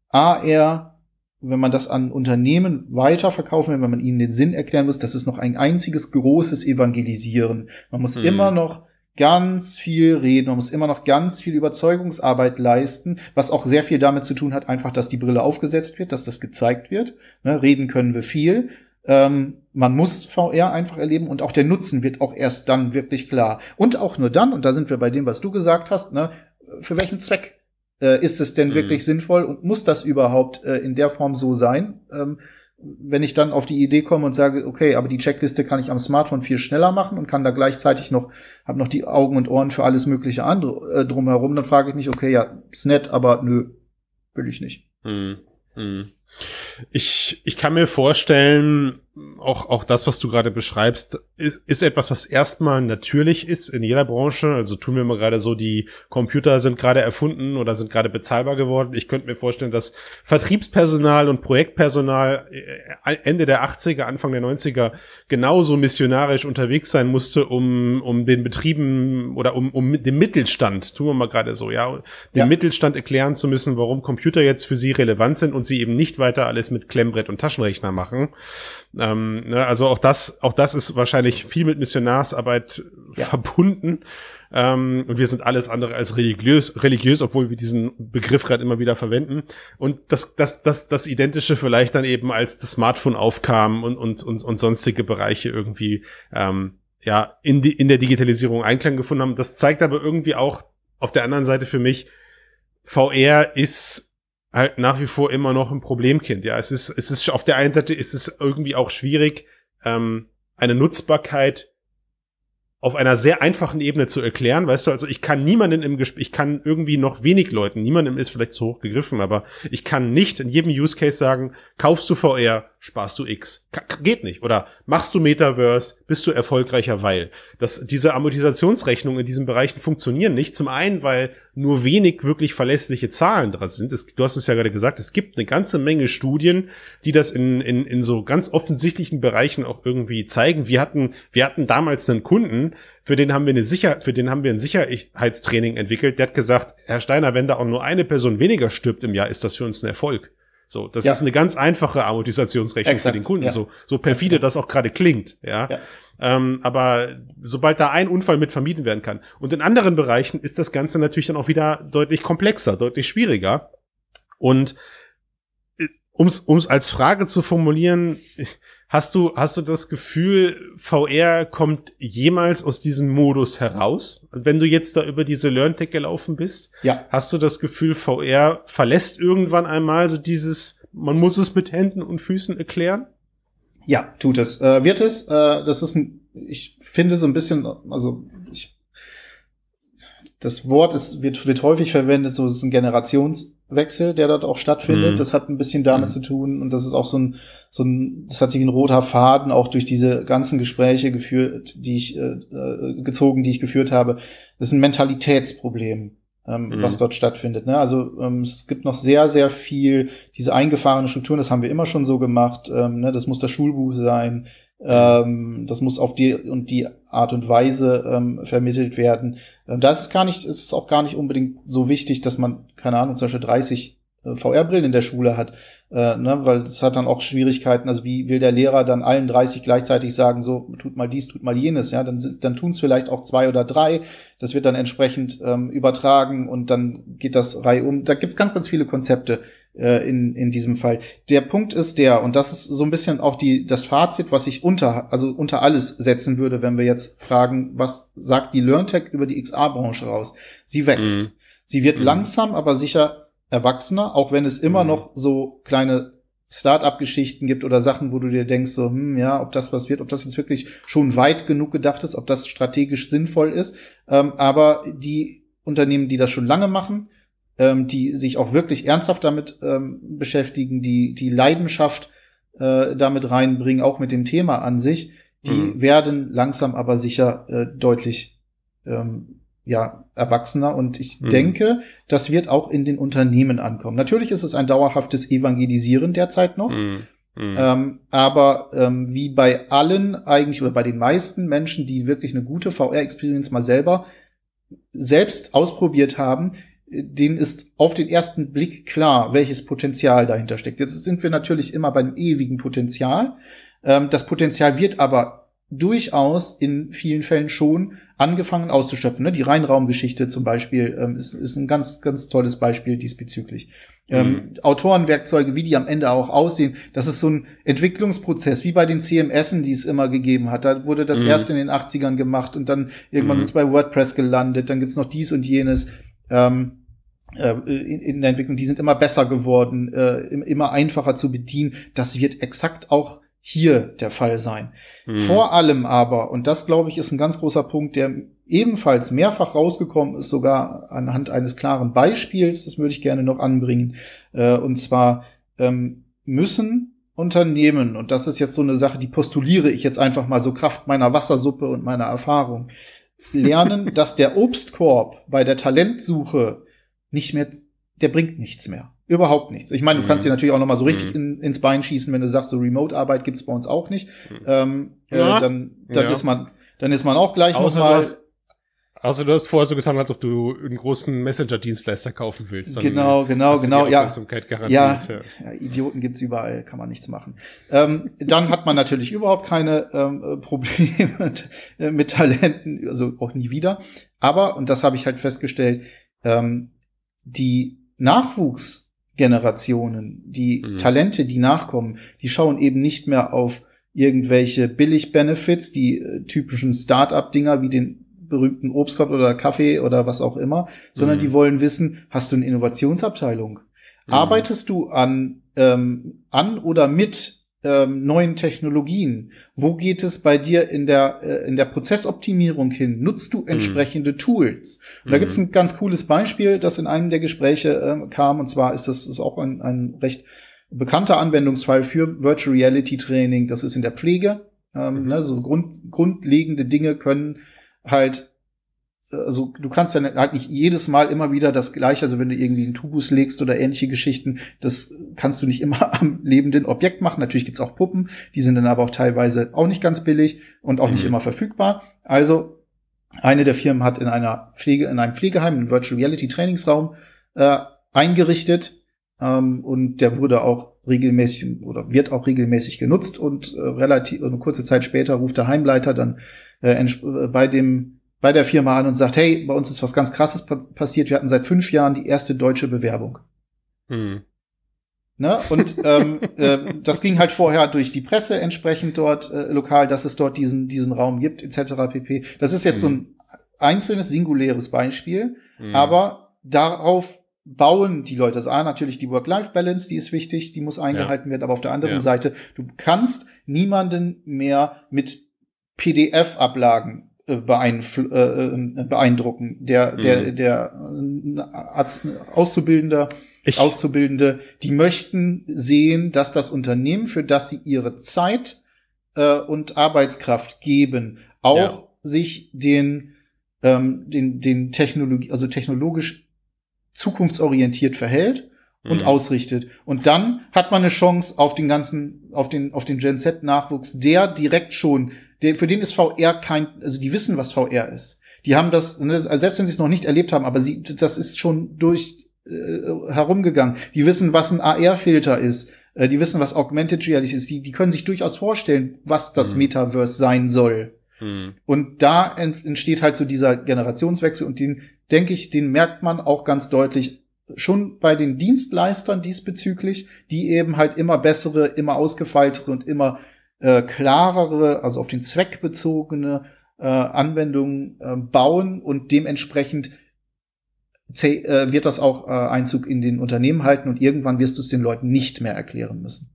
AR, wenn man das an Unternehmen weiterverkaufen will, wenn man ihnen den Sinn erklären muss, das ist noch ein einziges großes Evangelisieren. Man muss mhm. immer noch ganz viel reden, man muss immer noch ganz viel Überzeugungsarbeit leisten, was auch sehr viel damit zu tun hat, einfach, dass die Brille aufgesetzt wird, dass das gezeigt wird. Ne, reden können wir viel. Ähm, man muss VR einfach erleben und auch der Nutzen wird auch erst dann wirklich klar. Und auch nur dann, und da sind wir bei dem, was du gesagt hast, ne, für welchen Zweck äh, ist es denn mhm. wirklich sinnvoll und muss das überhaupt äh, in der Form so sein? Ähm, wenn ich dann auf die Idee komme und sage, okay, aber die Checkliste kann ich am Smartphone viel schneller machen und kann da gleichzeitig noch, habe noch die Augen und Ohren für alles mögliche andere äh, drumherum, dann frage ich mich, okay, ja, ist nett, aber nö, will ich nicht. Mhm. Mhm. Ich, ich kann mir vorstellen, auch, auch das, was du gerade beschreibst, ist, ist etwas, was erstmal natürlich ist in jeder Branche. Also tun wir mal gerade so, die Computer sind gerade erfunden oder sind gerade bezahlbar geworden. Ich könnte mir vorstellen, dass Vertriebspersonal und Projektpersonal äh, Ende der 80er, Anfang der 90er genauso missionarisch unterwegs sein musste, um, um den Betrieben oder um, um den Mittelstand, tun wir mal gerade so, ja, den ja. Mittelstand erklären zu müssen, warum Computer jetzt für sie relevant sind und sie eben nicht weiter alles mit Klemmbrett und Taschenrechner machen. Ähm, ne, also auch das, auch das ist wahrscheinlich viel mit Missionarsarbeit ja. verbunden. Ähm, und wir sind alles andere als religiös, religiös, obwohl wir diesen Begriff gerade immer wieder verwenden. Und das, das, das, das Identische vielleicht dann eben, als das Smartphone aufkam und, und, und, und sonstige Bereiche irgendwie ähm, ja in, die, in der Digitalisierung Einklang gefunden haben. Das zeigt aber irgendwie auch auf der anderen Seite für mich, VR ist halt nach wie vor immer noch ein Problemkind. Ja, es ist, es ist auf der einen Seite ist es irgendwie auch schwierig, ähm, eine Nutzbarkeit auf einer sehr einfachen Ebene zu erklären, weißt du, also ich kann niemanden im Gespräch, ich kann irgendwie noch wenig Leuten, niemandem ist vielleicht zu hoch gegriffen, aber ich kann nicht in jedem Use Case sagen, kaufst du VR, sparst du X. Geht nicht. Oder machst du Metaverse, bist du erfolgreicher, weil. Das, diese Amortisationsrechnungen in diesen Bereichen funktionieren nicht. Zum einen, weil nur wenig wirklich verlässliche Zahlen dran sind. Es, du hast es ja gerade gesagt, es gibt eine ganze Menge Studien, die das in, in, in so ganz offensichtlichen Bereichen auch irgendwie zeigen. Wir hatten, wir hatten damals einen Kunden, für den haben wir eine Sicher, für den haben wir ein Sicherheitstraining entwickelt. Der hat gesagt, Herr Steiner, wenn da auch nur eine Person weniger stirbt im Jahr, ist das für uns ein Erfolg. So, das ja. ist eine ganz einfache Amortisationsrechnung Exakt. für den Kunden. Ja. So, so perfide ja. das auch gerade klingt, ja. Ähm, aber sobald da ein Unfall mit vermieden werden kann. Und in anderen Bereichen ist das Ganze natürlich dann auch wieder deutlich komplexer, deutlich schwieriger. Und äh, ums ums als Frage zu formulieren, Hast du, hast du das Gefühl, VR kommt jemals aus diesem Modus heraus? Wenn du jetzt da über diese LearnTech gelaufen bist, ja. hast du das Gefühl, VR verlässt irgendwann einmal so dieses, man muss es mit Händen und Füßen erklären? Ja, tut es. Äh, wird es. Äh, das ist ein, ich finde so ein bisschen, also ich, das Wort ist, wird, wird häufig verwendet, so es ist ein Generations- Wechsel, der dort auch stattfindet. Mhm. Das hat ein bisschen damit mhm. zu tun und das ist auch so ein, so ein, das hat sich ein roter Faden auch durch diese ganzen Gespräche geführt, die ich äh, äh gezogen, die ich geführt habe. Das ist ein Mentalitätsproblem, ähm, mhm. was dort stattfindet. Ne? Also ähm, es gibt noch sehr, sehr viel diese eingefahrene Strukturen. Das haben wir immer schon so gemacht. Ähm, ne? Das muss das Schulbuch sein. Ähm, das muss auf die und die Art und Weise ähm, vermittelt werden. Ähm, da ist es gar nicht, ist auch gar nicht unbedingt so wichtig, dass man, keine Ahnung, zum Beispiel 30 äh, VR-Brillen in der Schule hat, äh, ne, weil das hat dann auch Schwierigkeiten. Also wie will der Lehrer dann allen 30 gleichzeitig sagen, so tut mal dies, tut mal jenes, ja, dann, dann tun es vielleicht auch zwei oder drei. Das wird dann entsprechend ähm, übertragen und dann geht das Reihe um. Da gibt's ganz, ganz viele Konzepte, äh, in, in diesem Fall. Der Punkt ist der, und das ist so ein bisschen auch die, das Fazit, was ich unter, also unter alles setzen würde, wenn wir jetzt fragen, was sagt die LearnTech über die XR-Branche raus? Sie wächst. Mhm. Sie wird mhm. langsam, aber sicher erwachsener, auch wenn es immer mhm. noch so kleine Start-up-Geschichten gibt oder Sachen, wo du dir denkst, so, hm, ja, ob das was wird, ob das jetzt wirklich schon weit genug gedacht ist, ob das strategisch sinnvoll ist. Ähm, aber die Unternehmen, die das schon lange machen, ähm, die sich auch wirklich ernsthaft damit ähm, beschäftigen, die die Leidenschaft äh, damit reinbringen, auch mit dem Thema an sich, die mhm. werden langsam aber sicher äh, deutlich ähm, ja, erwachsener. Und ich mhm. denke, das wird auch in den Unternehmen ankommen. Natürlich ist es ein dauerhaftes Evangelisieren derzeit noch. Mhm. Mhm. Ähm, aber ähm, wie bei allen eigentlich oder bei den meisten Menschen, die wirklich eine gute VR-Experience mal selber selbst ausprobiert haben, denen ist auf den ersten Blick klar, welches Potenzial dahinter steckt. Jetzt sind wir natürlich immer beim ewigen Potenzial. Ähm, das Potenzial wird aber durchaus in vielen Fällen schon angefangen auszuschöpfen. Ne? Die Reinraumgeschichte zum Beispiel ähm, ist, ist ein ganz, ganz tolles Beispiel diesbezüglich. Ähm, mhm. Autorenwerkzeuge, wie die am Ende auch aussehen, das ist so ein Entwicklungsprozess, wie bei den CMSen, die es immer gegeben hat. Da wurde das mhm. erst in den 80ern gemacht und dann irgendwann mhm. ist es bei WordPress gelandet, dann gibt's noch dies und jenes. Ähm, äh, in, in der Entwicklung, die sind immer besser geworden, äh, immer einfacher zu bedienen. Das wird exakt auch hier der Fall sein. Mhm. Vor allem aber, und das glaube ich ist ein ganz großer Punkt, der ebenfalls mehrfach rausgekommen ist, sogar anhand eines klaren Beispiels, das würde ich gerne noch anbringen, äh, und zwar ähm, müssen Unternehmen, und das ist jetzt so eine Sache, die postuliere ich jetzt einfach mal so Kraft meiner Wassersuppe und meiner Erfahrung, lernen, dass der Obstkorb bei der Talentsuche nicht mehr, der bringt nichts mehr. Überhaupt nichts. Ich meine, du kannst mhm. dir natürlich auch noch mal so richtig mhm. in, ins Bein schießen, wenn du sagst, so Remote-Arbeit gibt's bei uns auch nicht. Mhm. Ähm, äh, ja. dann, dann ja. ist man, dann ist man auch gleich Außer noch mal. Also du hast vorher so getan, als ob du einen großen Messenger-Dienstleister kaufen willst. Dann genau, genau, genau. Ja. ja, ja, Idioten gibt's überall, kann man nichts machen. Ähm, dann hat man natürlich überhaupt keine ähm, Probleme mit, äh, mit Talenten, also auch nie wieder. Aber, und das habe ich halt festgestellt, ähm, die Nachwuchsgenerationen, die mhm. Talente, die nachkommen, die schauen eben nicht mehr auf irgendwelche Billig-Benefits, die äh, typischen Start-up-Dinger wie den berühmten Obstkorb oder Kaffee oder was auch immer, sondern mhm. die wollen wissen, hast du eine Innovationsabteilung? Mhm. Arbeitest du an, ähm, an oder mit ähm, neuen Technologien? Wo geht es bei dir in der, äh, in der Prozessoptimierung hin? Nutzt du mhm. entsprechende mhm. Tools? Und da gibt es ein ganz cooles Beispiel, das in einem der Gespräche äh, kam, und zwar ist das ist auch ein, ein recht bekannter Anwendungsfall für Virtual Reality Training. Das ist in der Pflege. Ähm, mhm. ne, so Grund, grundlegende Dinge können halt also du kannst ja halt nicht jedes Mal immer wieder das gleiche, also wenn du irgendwie einen Tubus legst oder ähnliche Geschichten, das kannst du nicht immer am lebenden Objekt machen. Natürlich gibt's auch Puppen, die sind dann aber auch teilweise auch nicht ganz billig und auch mhm. nicht immer verfügbar. Also eine der Firmen hat in einer Pflege, in einem Pflegeheim einen Virtual Reality Trainingsraum äh, eingerichtet ähm, und der wurde auch regelmäßig oder wird auch regelmäßig genutzt und äh, relativ eine kurze Zeit später ruft der Heimleiter dann äh, bei dem bei der Firma an und sagt, hey, bei uns ist was ganz Krasses pa passiert. Wir hatten seit fünf Jahren die erste deutsche Bewerbung. Hm. Ne? Und ähm, äh, das ging halt vorher durch die Presse entsprechend dort äh, lokal, dass es dort diesen, diesen Raum gibt, etc. pp. Das ist jetzt hm. so ein einzelnes, singuläres Beispiel, hm. aber darauf bauen die Leute. Also A, natürlich die Work-Life-Balance, die ist wichtig, die muss eingehalten ja. werden, aber auf der anderen ja. Seite, du kannst niemanden mehr mit PDF-Ablagen äh, äh, beeindrucken. Der, der, mhm. der Arzt, Auszubildender, ich. Auszubildende, die möchten sehen, dass das Unternehmen, für das sie ihre Zeit äh, und Arbeitskraft geben, auch ja. sich den, ähm, den, den Technologie, also technologisch zukunftsorientiert verhält und mhm. ausrichtet. Und dann hat man eine Chance auf den ganzen, auf den, auf den Gen Z Nachwuchs, der direkt schon der, für den ist VR kein, also die wissen, was VR ist. Die haben das, ne, also selbst wenn sie es noch nicht erlebt haben, aber sie, das ist schon durch äh, herumgegangen. Die wissen, was ein AR-Filter ist. Äh, die wissen, was Augmented Reality ist. Die, die können sich durchaus vorstellen, was das mhm. Metaverse sein soll. Mhm. Und da entsteht halt so dieser Generationswechsel und den, denke ich, den merkt man auch ganz deutlich schon bei den Dienstleistern diesbezüglich, die eben halt immer bessere, immer ausgefeiltere und immer äh, klarere, also auf den Zweck bezogene äh, Anwendungen äh, bauen und dementsprechend äh, wird das auch äh, Einzug in den Unternehmen halten und irgendwann wirst du es den Leuten nicht mehr erklären müssen.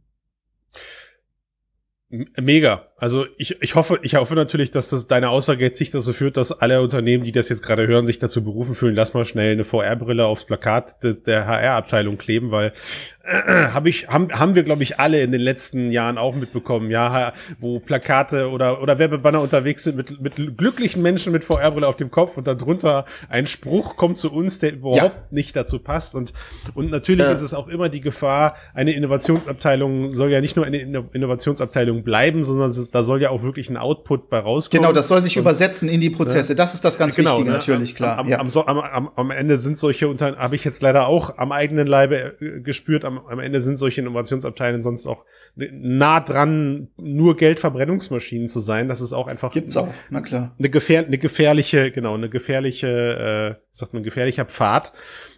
Mega. Also ich, ich hoffe, ich hoffe natürlich, dass das deine Aussage jetzt nicht dazu führt, dass alle Unternehmen, die das jetzt gerade hören, sich dazu berufen fühlen, lass mal schnell eine VR-Brille aufs Plakat de, der HR-Abteilung kleben, weil äh, habe ich, haben, haben wir, glaube ich, alle in den letzten Jahren auch mitbekommen, ja, wo Plakate oder, oder Werbebanner unterwegs sind mit, mit glücklichen Menschen mit VR-Brille auf dem Kopf und darunter ein Spruch kommt zu uns, der überhaupt ja. nicht dazu passt. Und, und natürlich äh. ist es auch immer die Gefahr, eine Innovationsabteilung soll ja nicht nur eine Innovationsabteilung bleiben, sondern da soll ja auch wirklich ein Output bei rauskommen. Genau, das soll sich und, übersetzen in die Prozesse. Ne? Das ist das ganz genau, Wichtige, ne? natürlich, klar. Am, ja. am, am, am, am Ende sind solche Unternehmen, habe ich jetzt leider auch am eigenen Leibe äh, gespürt, am, am Ende sind solche Innovationsabteilungen sonst auch nah dran, nur Geldverbrennungsmaschinen zu sein. Das ist auch einfach. Gibt's auch, na klar. Eine, gefähr eine gefährliche, genau, eine gefährliche, äh, sagt man, gefährlicher Pfad.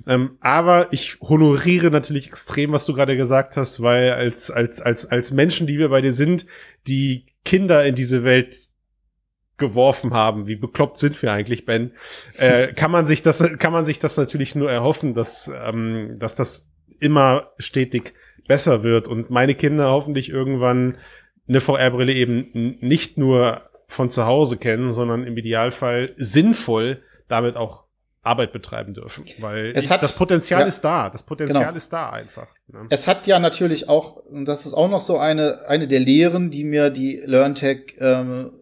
Ähm, aber ich honoriere natürlich extrem, was du gerade gesagt hast, weil als, als, als, als Menschen, die wir bei dir sind, die Kinder in diese Welt geworfen haben. Wie bekloppt sind wir eigentlich, Ben? Äh, kann man sich das, kann man sich das natürlich nur erhoffen, dass, ähm, dass das immer stetig besser wird und meine Kinder hoffentlich irgendwann eine VR-Brille eben nicht nur von zu Hause kennen, sondern im Idealfall sinnvoll damit auch Arbeit betreiben dürfen, weil ich, hat, das Potenzial ja, ist da, das Potenzial genau. ist da einfach. Ne? Es hat ja natürlich auch, das ist auch noch so eine eine der Lehren, die mir die LearnTech ähm,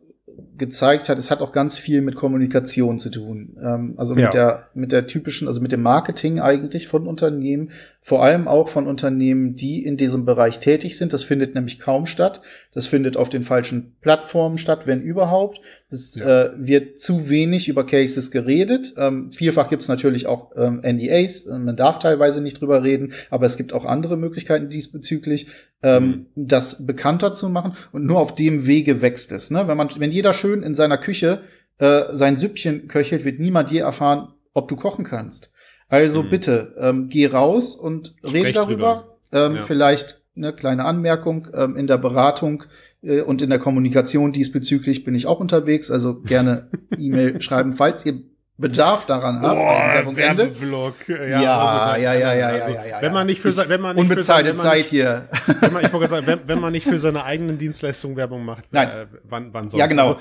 gezeigt hat, es hat auch ganz viel mit Kommunikation zu tun. Ähm, also mit ja. der, mit der typischen, also mit dem Marketing eigentlich von Unternehmen, vor allem auch von Unternehmen, die in diesem Bereich tätig sind. Das findet nämlich kaum statt. Das findet auf den falschen Plattformen statt, wenn überhaupt. Es ja. äh, wird zu wenig über Cases geredet. Ähm, vielfach gibt es natürlich auch ähm, NDAs. Man darf teilweise nicht drüber reden, aber es gibt auch andere Möglichkeiten diesbezüglich, ähm, mhm. das bekannter zu machen. Und nur auf dem Wege wächst es. Ne? Wenn man, wenn jeder schön in seiner Küche äh, sein Süppchen köchelt, wird niemand je erfahren, ob du kochen kannst. Also mhm. bitte, ähm, geh raus und Sprech rede darüber. Ähm, ja. Vielleicht eine kleine Anmerkung ähm, in der Beratung äh, und in der Kommunikation diesbezüglich bin ich auch unterwegs. Also gerne E-Mail schreiben, falls ihr Bedarf daran habt. Boah, Werbeblock. Ja, ja, ja, ja, ja, also, ja, ja, Wenn man nicht für, wenn man nicht unbezahlte für, Zeit hier. Wenn man, ich wollte sagen, wenn, wenn man nicht für seine eigenen Dienstleistungen Werbung macht, Nein. Äh, wann, wann sonst? Ja, genau. Also,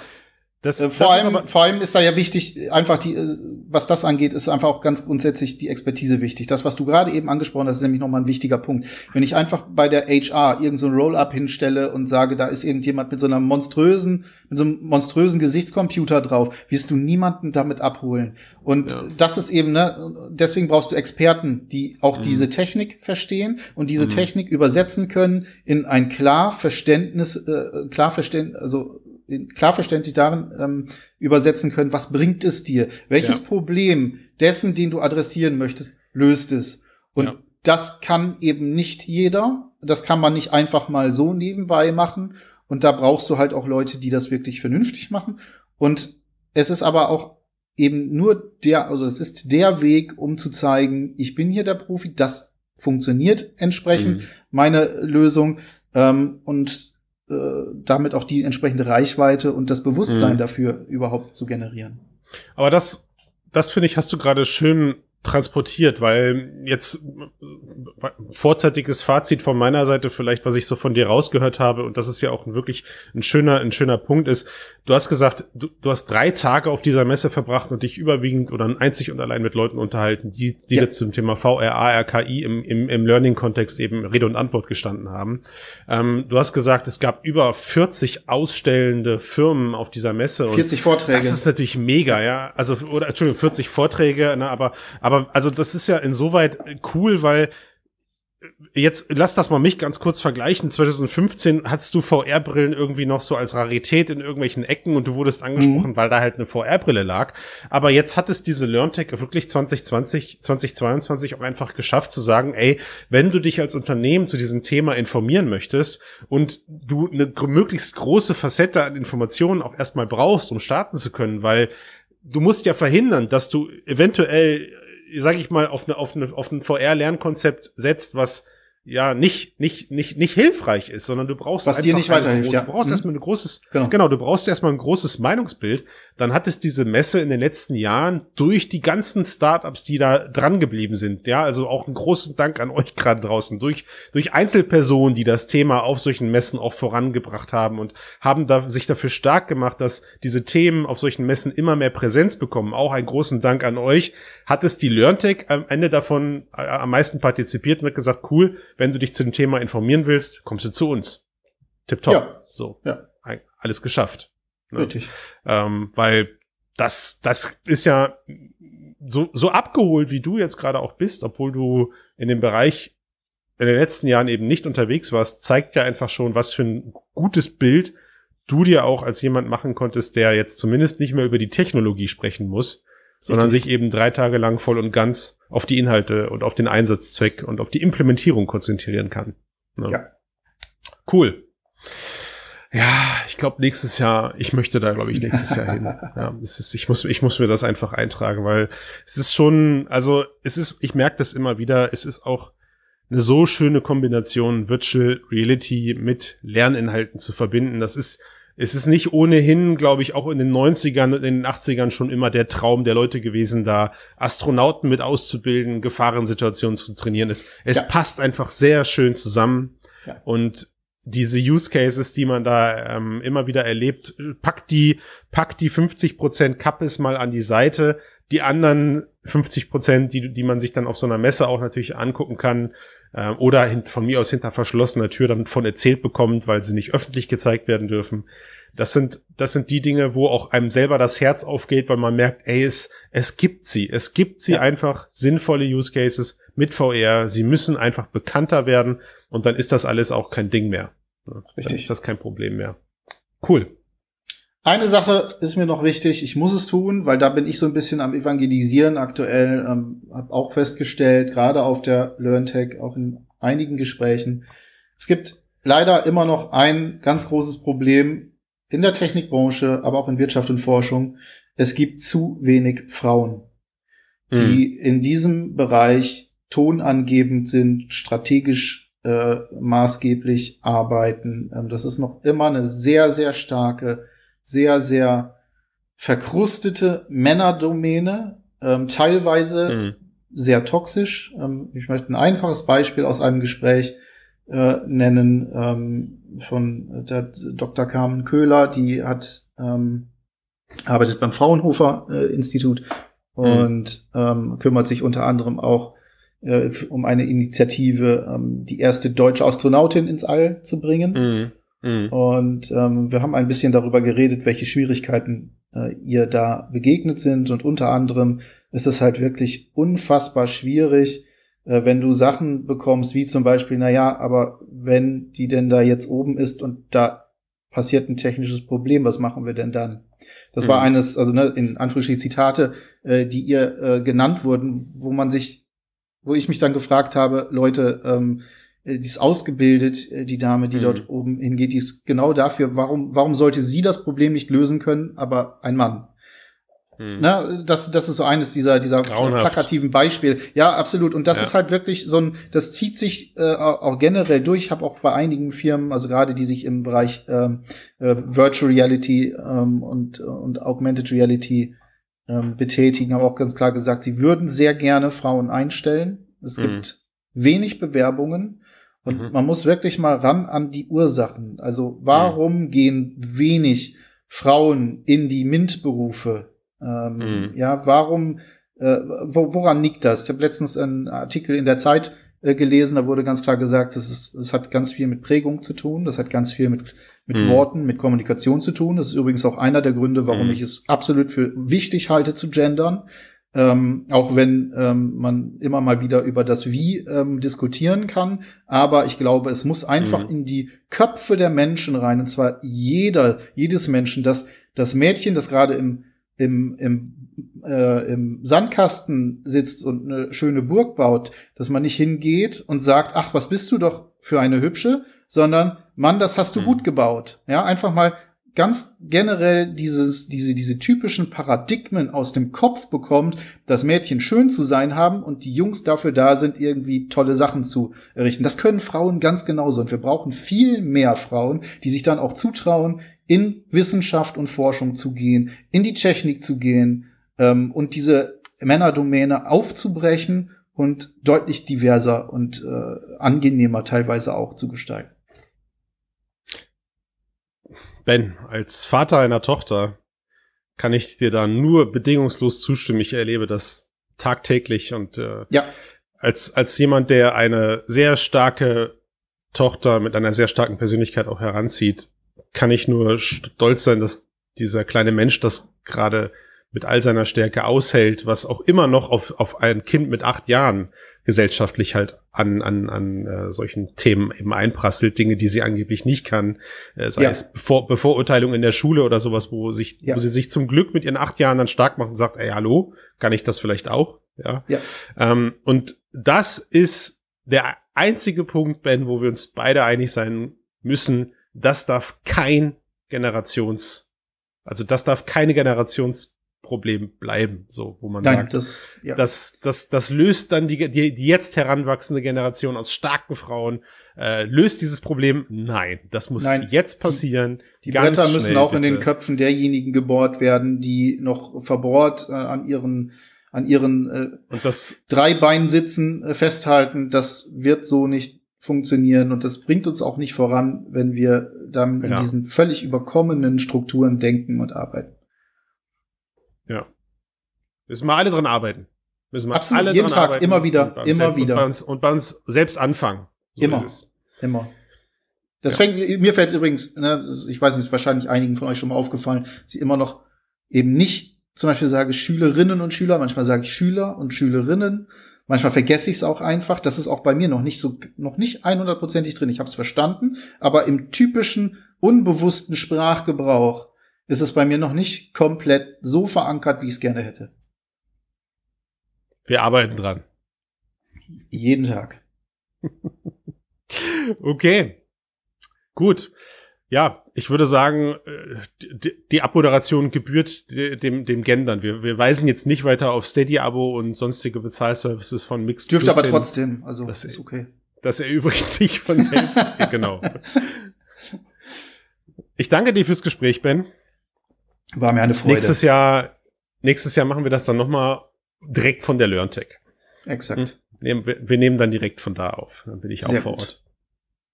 das, äh, vor, das allem, aber, vor allem ist da ja wichtig, einfach die, äh, was das angeht, ist einfach auch ganz grundsätzlich die Expertise wichtig. Das, was du gerade eben angesprochen hast, ist nämlich nochmal ein wichtiger Punkt. Wenn ich einfach bei der HR irgendein so Roll-up hinstelle und sage, da ist irgendjemand mit so einer monströsen, mit so einem monströsen Gesichtscomputer drauf, wirst du niemanden damit abholen. Und ja. das ist eben, ne, deswegen brauchst du Experten, die auch mhm. diese Technik verstehen und diese mhm. Technik übersetzen können in ein klar Verständnis, äh, klar Verständnis, also klar verständlich darin ähm, übersetzen können, was bringt es dir? Welches ja. Problem dessen, den du adressieren möchtest, löst es? Und ja. das kann eben nicht jeder. Das kann man nicht einfach mal so nebenbei machen. Und da brauchst du halt auch Leute, die das wirklich vernünftig machen. Und es ist aber auch eben nur der, also es ist der Weg, um zu zeigen, ich bin hier der Profi, das funktioniert entsprechend, mhm. meine Lösung. Ähm, und äh, damit auch die entsprechende Reichweite und das Bewusstsein mhm. dafür überhaupt zu generieren. Aber das, das finde ich, hast du gerade schön transportiert, weil jetzt vorzeitiges Fazit von meiner Seite vielleicht, was ich so von dir rausgehört habe, und das ist ja auch wirklich ein schöner, ein schöner Punkt ist, du hast gesagt, du, du hast drei Tage auf dieser Messe verbracht und dich überwiegend oder einzig und allein mit Leuten unterhalten, die, die ja. jetzt zum Thema VRA, RKI im, im, im Learning-Kontext eben Rede und Antwort gestanden haben. Ähm, du hast gesagt, es gab über 40 ausstellende Firmen auf dieser Messe. 40 Vorträge. Das ist natürlich mega, ja. Also, oder, Entschuldigung, 40 Vorträge, ne, aber, aber, also das ist ja insoweit cool, weil jetzt lass das mal mich ganz kurz vergleichen. 2015 hattest du VR-Brillen irgendwie noch so als Rarität in irgendwelchen Ecken und du wurdest angesprochen, mhm. weil da halt eine VR-Brille lag. Aber jetzt hat es diese LearnTech wirklich 2020, 2022 auch einfach geschafft zu sagen, ey, wenn du dich als Unternehmen zu diesem Thema informieren möchtest und du eine möglichst große Facette an Informationen auch erstmal brauchst, um starten zu können, weil du musst ja verhindern, dass du eventuell sag ich mal, auf, eine, auf, eine, auf ein VR-Lernkonzept setzt, was ja nicht nicht nicht nicht hilfreich ist, sondern du brauchst was dir nicht weiterhilft. Ja. Du brauchst mhm. erstmal ein großes genau. genau, du brauchst erstmal ein großes Meinungsbild. Dann hat es diese Messe in den letzten Jahren durch die ganzen Startups, die da dran geblieben sind, ja, also auch einen großen Dank an euch gerade draußen durch durch Einzelpersonen, die das Thema auf solchen Messen auch vorangebracht haben und haben da sich dafür stark gemacht, dass diese Themen auf solchen Messen immer mehr Präsenz bekommen. Auch einen großen Dank an euch. Hat es die LearnTech am Ende davon äh, am meisten partizipiert und hat gesagt, cool, wenn du dich zu dem Thema informieren willst, kommst du zu uns. Tipptopp. Ja. So. Ja. Alles geschafft. Ne? Richtig. Ähm, weil das, das ist ja so, so abgeholt, wie du jetzt gerade auch bist, obwohl du in dem Bereich in den letzten Jahren eben nicht unterwegs warst, zeigt ja einfach schon, was für ein gutes Bild du dir auch als jemand machen konntest, der jetzt zumindest nicht mehr über die Technologie sprechen muss, sondern sich eben drei Tage lang voll und ganz auf die Inhalte und auf den Einsatzzweck und auf die Implementierung konzentrieren kann. Ne? Ja. Cool. Ja, ich glaube nächstes Jahr, ich möchte da glaube ich nächstes Jahr hin. Ja, es ist, ich muss, ich muss mir das einfach eintragen, weil es ist schon, also es ist, ich merke das immer wieder, es ist auch eine so schöne Kombination Virtual Reality mit Lerninhalten zu verbinden. Das ist, es ist nicht ohnehin, glaube ich, auch in den 90ern, in den 80ern schon immer der Traum der Leute gewesen, da Astronauten mit auszubilden, Gefahrensituationen zu trainieren. Es, es ja. passt einfach sehr schön zusammen. Ja. Und diese Use Cases, die man da ähm, immer wieder erlebt, packt die, packt die 50 Prozent Kappes mal an die Seite. Die anderen 50 Prozent, die, die man sich dann auf so einer Messe auch natürlich angucken kann, äh, oder hin, von mir aus hinter verschlossener Tür dann von erzählt bekommt, weil sie nicht öffentlich gezeigt werden dürfen. Das sind, das sind die Dinge, wo auch einem selber das Herz aufgeht, weil man merkt, ey, es, es gibt sie. Es gibt sie ja. einfach sinnvolle Use Cases mit VR. Sie müssen einfach bekannter werden und dann ist das alles auch kein Ding mehr. Richtig. Dann ist das kein Problem mehr. Cool. Eine Sache ist mir noch wichtig, ich muss es tun, weil da bin ich so ein bisschen am Evangelisieren aktuell, ähm, habe auch festgestellt, gerade auf der LearnTech, auch in einigen Gesprächen, es gibt leider immer noch ein ganz großes Problem in der Technikbranche, aber auch in Wirtschaft und Forschung. Es gibt zu wenig Frauen, die mhm. in diesem Bereich tonangebend sind, strategisch äh, maßgeblich arbeiten. Ähm, das ist noch immer eine sehr, sehr starke sehr, sehr verkrustete Männerdomäne, ähm, teilweise mhm. sehr toxisch. Ähm, ich möchte ein einfaches Beispiel aus einem Gespräch äh, nennen ähm, von der Dr. Carmen Köhler, die hat ähm, arbeitet beim Fraunhofer äh, Institut mhm. und ähm, kümmert sich unter anderem auch äh, um eine Initiative, ähm, die erste deutsche Astronautin ins All zu bringen. Mhm. Mhm. Und ähm, wir haben ein bisschen darüber geredet, welche Schwierigkeiten äh, ihr da begegnet sind. Und unter anderem ist es halt wirklich unfassbar schwierig, äh, wenn du Sachen bekommst, wie zum Beispiel, na ja, aber wenn die denn da jetzt oben ist und da passiert ein technisches Problem, was machen wir denn dann? Das mhm. war eines, also ne, in Anführungsstrichen Zitate, äh, die ihr äh, genannt wurden, wo man sich, wo ich mich dann gefragt habe, Leute, ähm, äh, die ist ausgebildet, äh, die Dame, die mhm. dort oben hingeht, die ist genau dafür, warum, warum sollte sie das Problem nicht lösen können, aber ein Mann? Mhm. Na, das, das ist so eines dieser, dieser plakativen Beispiele. Ja, absolut. Und das ja. ist halt wirklich so ein, das zieht sich äh, auch generell durch. Ich habe auch bei einigen Firmen, also gerade die sich im Bereich ähm, äh, Virtual Reality ähm, und, und Augmented Reality ähm, betätigen, haben auch ganz klar gesagt, sie würden sehr gerne Frauen einstellen. Es mhm. gibt wenig Bewerbungen. Und mhm. man muss wirklich mal ran an die Ursachen. Also warum mhm. gehen wenig Frauen in die MINT-Berufe? Ähm, mhm. Ja, warum, äh, wo, woran liegt das? Ich habe letztens einen Artikel in der Zeit äh, gelesen, da wurde ganz klar gesagt, das, ist, das hat ganz viel mit Prägung zu tun, das hat ganz viel mit, mit mhm. Worten, mit Kommunikation zu tun. Das ist übrigens auch einer der Gründe, warum mhm. ich es absolut für wichtig halte zu gendern. Ähm, auch wenn ähm, man immer mal wieder über das Wie ähm, diskutieren kann. Aber ich glaube, es muss einfach mhm. in die Köpfe der Menschen rein. Und zwar jeder, jedes Menschen, dass das Mädchen, das gerade im, im, im, äh, im Sandkasten sitzt und eine schöne Burg baut, dass man nicht hingeht und sagt, ach, was bist du doch für eine hübsche, sondern Mann, das hast du mhm. gut gebaut. Ja, einfach mal ganz generell dieses, diese, diese typischen Paradigmen aus dem Kopf bekommt, dass Mädchen schön zu sein haben und die Jungs dafür da sind, irgendwie tolle Sachen zu errichten. Das können Frauen ganz genauso. Und wir brauchen viel mehr Frauen, die sich dann auch zutrauen, in Wissenschaft und Forschung zu gehen, in die Technik zu gehen ähm, und diese Männerdomäne aufzubrechen und deutlich diverser und äh, angenehmer teilweise auch zu gestalten. Ben, als Vater einer Tochter kann ich dir da nur bedingungslos zustimmen. Ich erlebe das tagtäglich und äh, ja. als, als jemand, der eine sehr starke Tochter mit einer sehr starken Persönlichkeit auch heranzieht, kann ich nur stolz sein, dass dieser kleine Mensch das gerade mit all seiner Stärke aushält, was auch immer noch auf, auf ein Kind mit acht Jahren gesellschaftlich halt an, an, an äh, solchen Themen eben einprasselt, Dinge, die sie angeblich nicht kann, äh, sei ja. es Bevor, Bevorurteilung in der Schule oder sowas, wo sich, ja. wo sie sich zum Glück mit ihren acht Jahren dann stark macht und sagt, ey, hallo, kann ich das vielleicht auch? Ja. ja. Ähm, und das ist der einzige Punkt, Ben, wo wir uns beide einig sein müssen, das darf kein Generations, also das darf keine Generations Problem bleiben, so, wo man Nein, sagt, das, ja. das, das, das löst dann die, die, die jetzt heranwachsende Generation aus starken Frauen, äh, löst dieses Problem? Nein, das muss Nein, jetzt passieren. Die, die Bretter müssen schnell, auch bitte. in den Köpfen derjenigen gebohrt werden, die noch verbohrt äh, an ihren an ihren äh, und das, drei Beinen sitzen, äh, festhalten. Das wird so nicht funktionieren und das bringt uns auch nicht voran, wenn wir dann in diesen völlig überkommenen Strukturen denken und arbeiten. Müssen wir alle dran arbeiten. Müssen wir Absolut, alle jeden dran Tag, arbeiten. immer wieder, immer wieder. Und bei, uns, und bei uns selbst anfangen. So immer, immer. Das ja. fängt, mir fällt übrigens, ne, ich weiß nicht, ist wahrscheinlich einigen von euch schon mal aufgefallen, sie immer noch eben nicht, zum Beispiel sage Schülerinnen und Schüler, manchmal sage ich Schüler und Schülerinnen, manchmal vergesse ich es auch einfach. Das ist auch bei mir noch nicht so, noch nicht 100%ig drin. Ich habe es verstanden, aber im typischen, unbewussten Sprachgebrauch ist es bei mir noch nicht komplett so verankert, wie ich es gerne hätte. Wir arbeiten dran. Jeden Tag. okay. Gut. Ja, ich würde sagen, äh, die, Abmoderation gebührt dem, dem Gendern. Wir, wir weisen jetzt nicht weiter auf Steady-Abo und sonstige Bezahlservices von Mixed Dürfte aber hin. trotzdem, also das ist okay. Das erübrigt sich von selbst. genau. Ich danke dir fürs Gespräch, Ben. War mir eine Freude. Nächstes Jahr, nächstes Jahr machen wir das dann nochmal direkt von der LearnTech. Exakt. Hm? Wir, wir, nehmen dann direkt von da auf. Dann bin ich Sehr auch vor gut. Ort.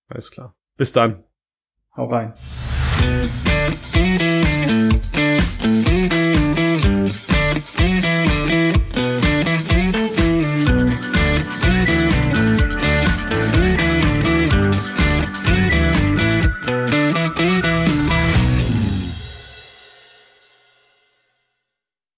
Alles klar. Bis dann. Hau rein.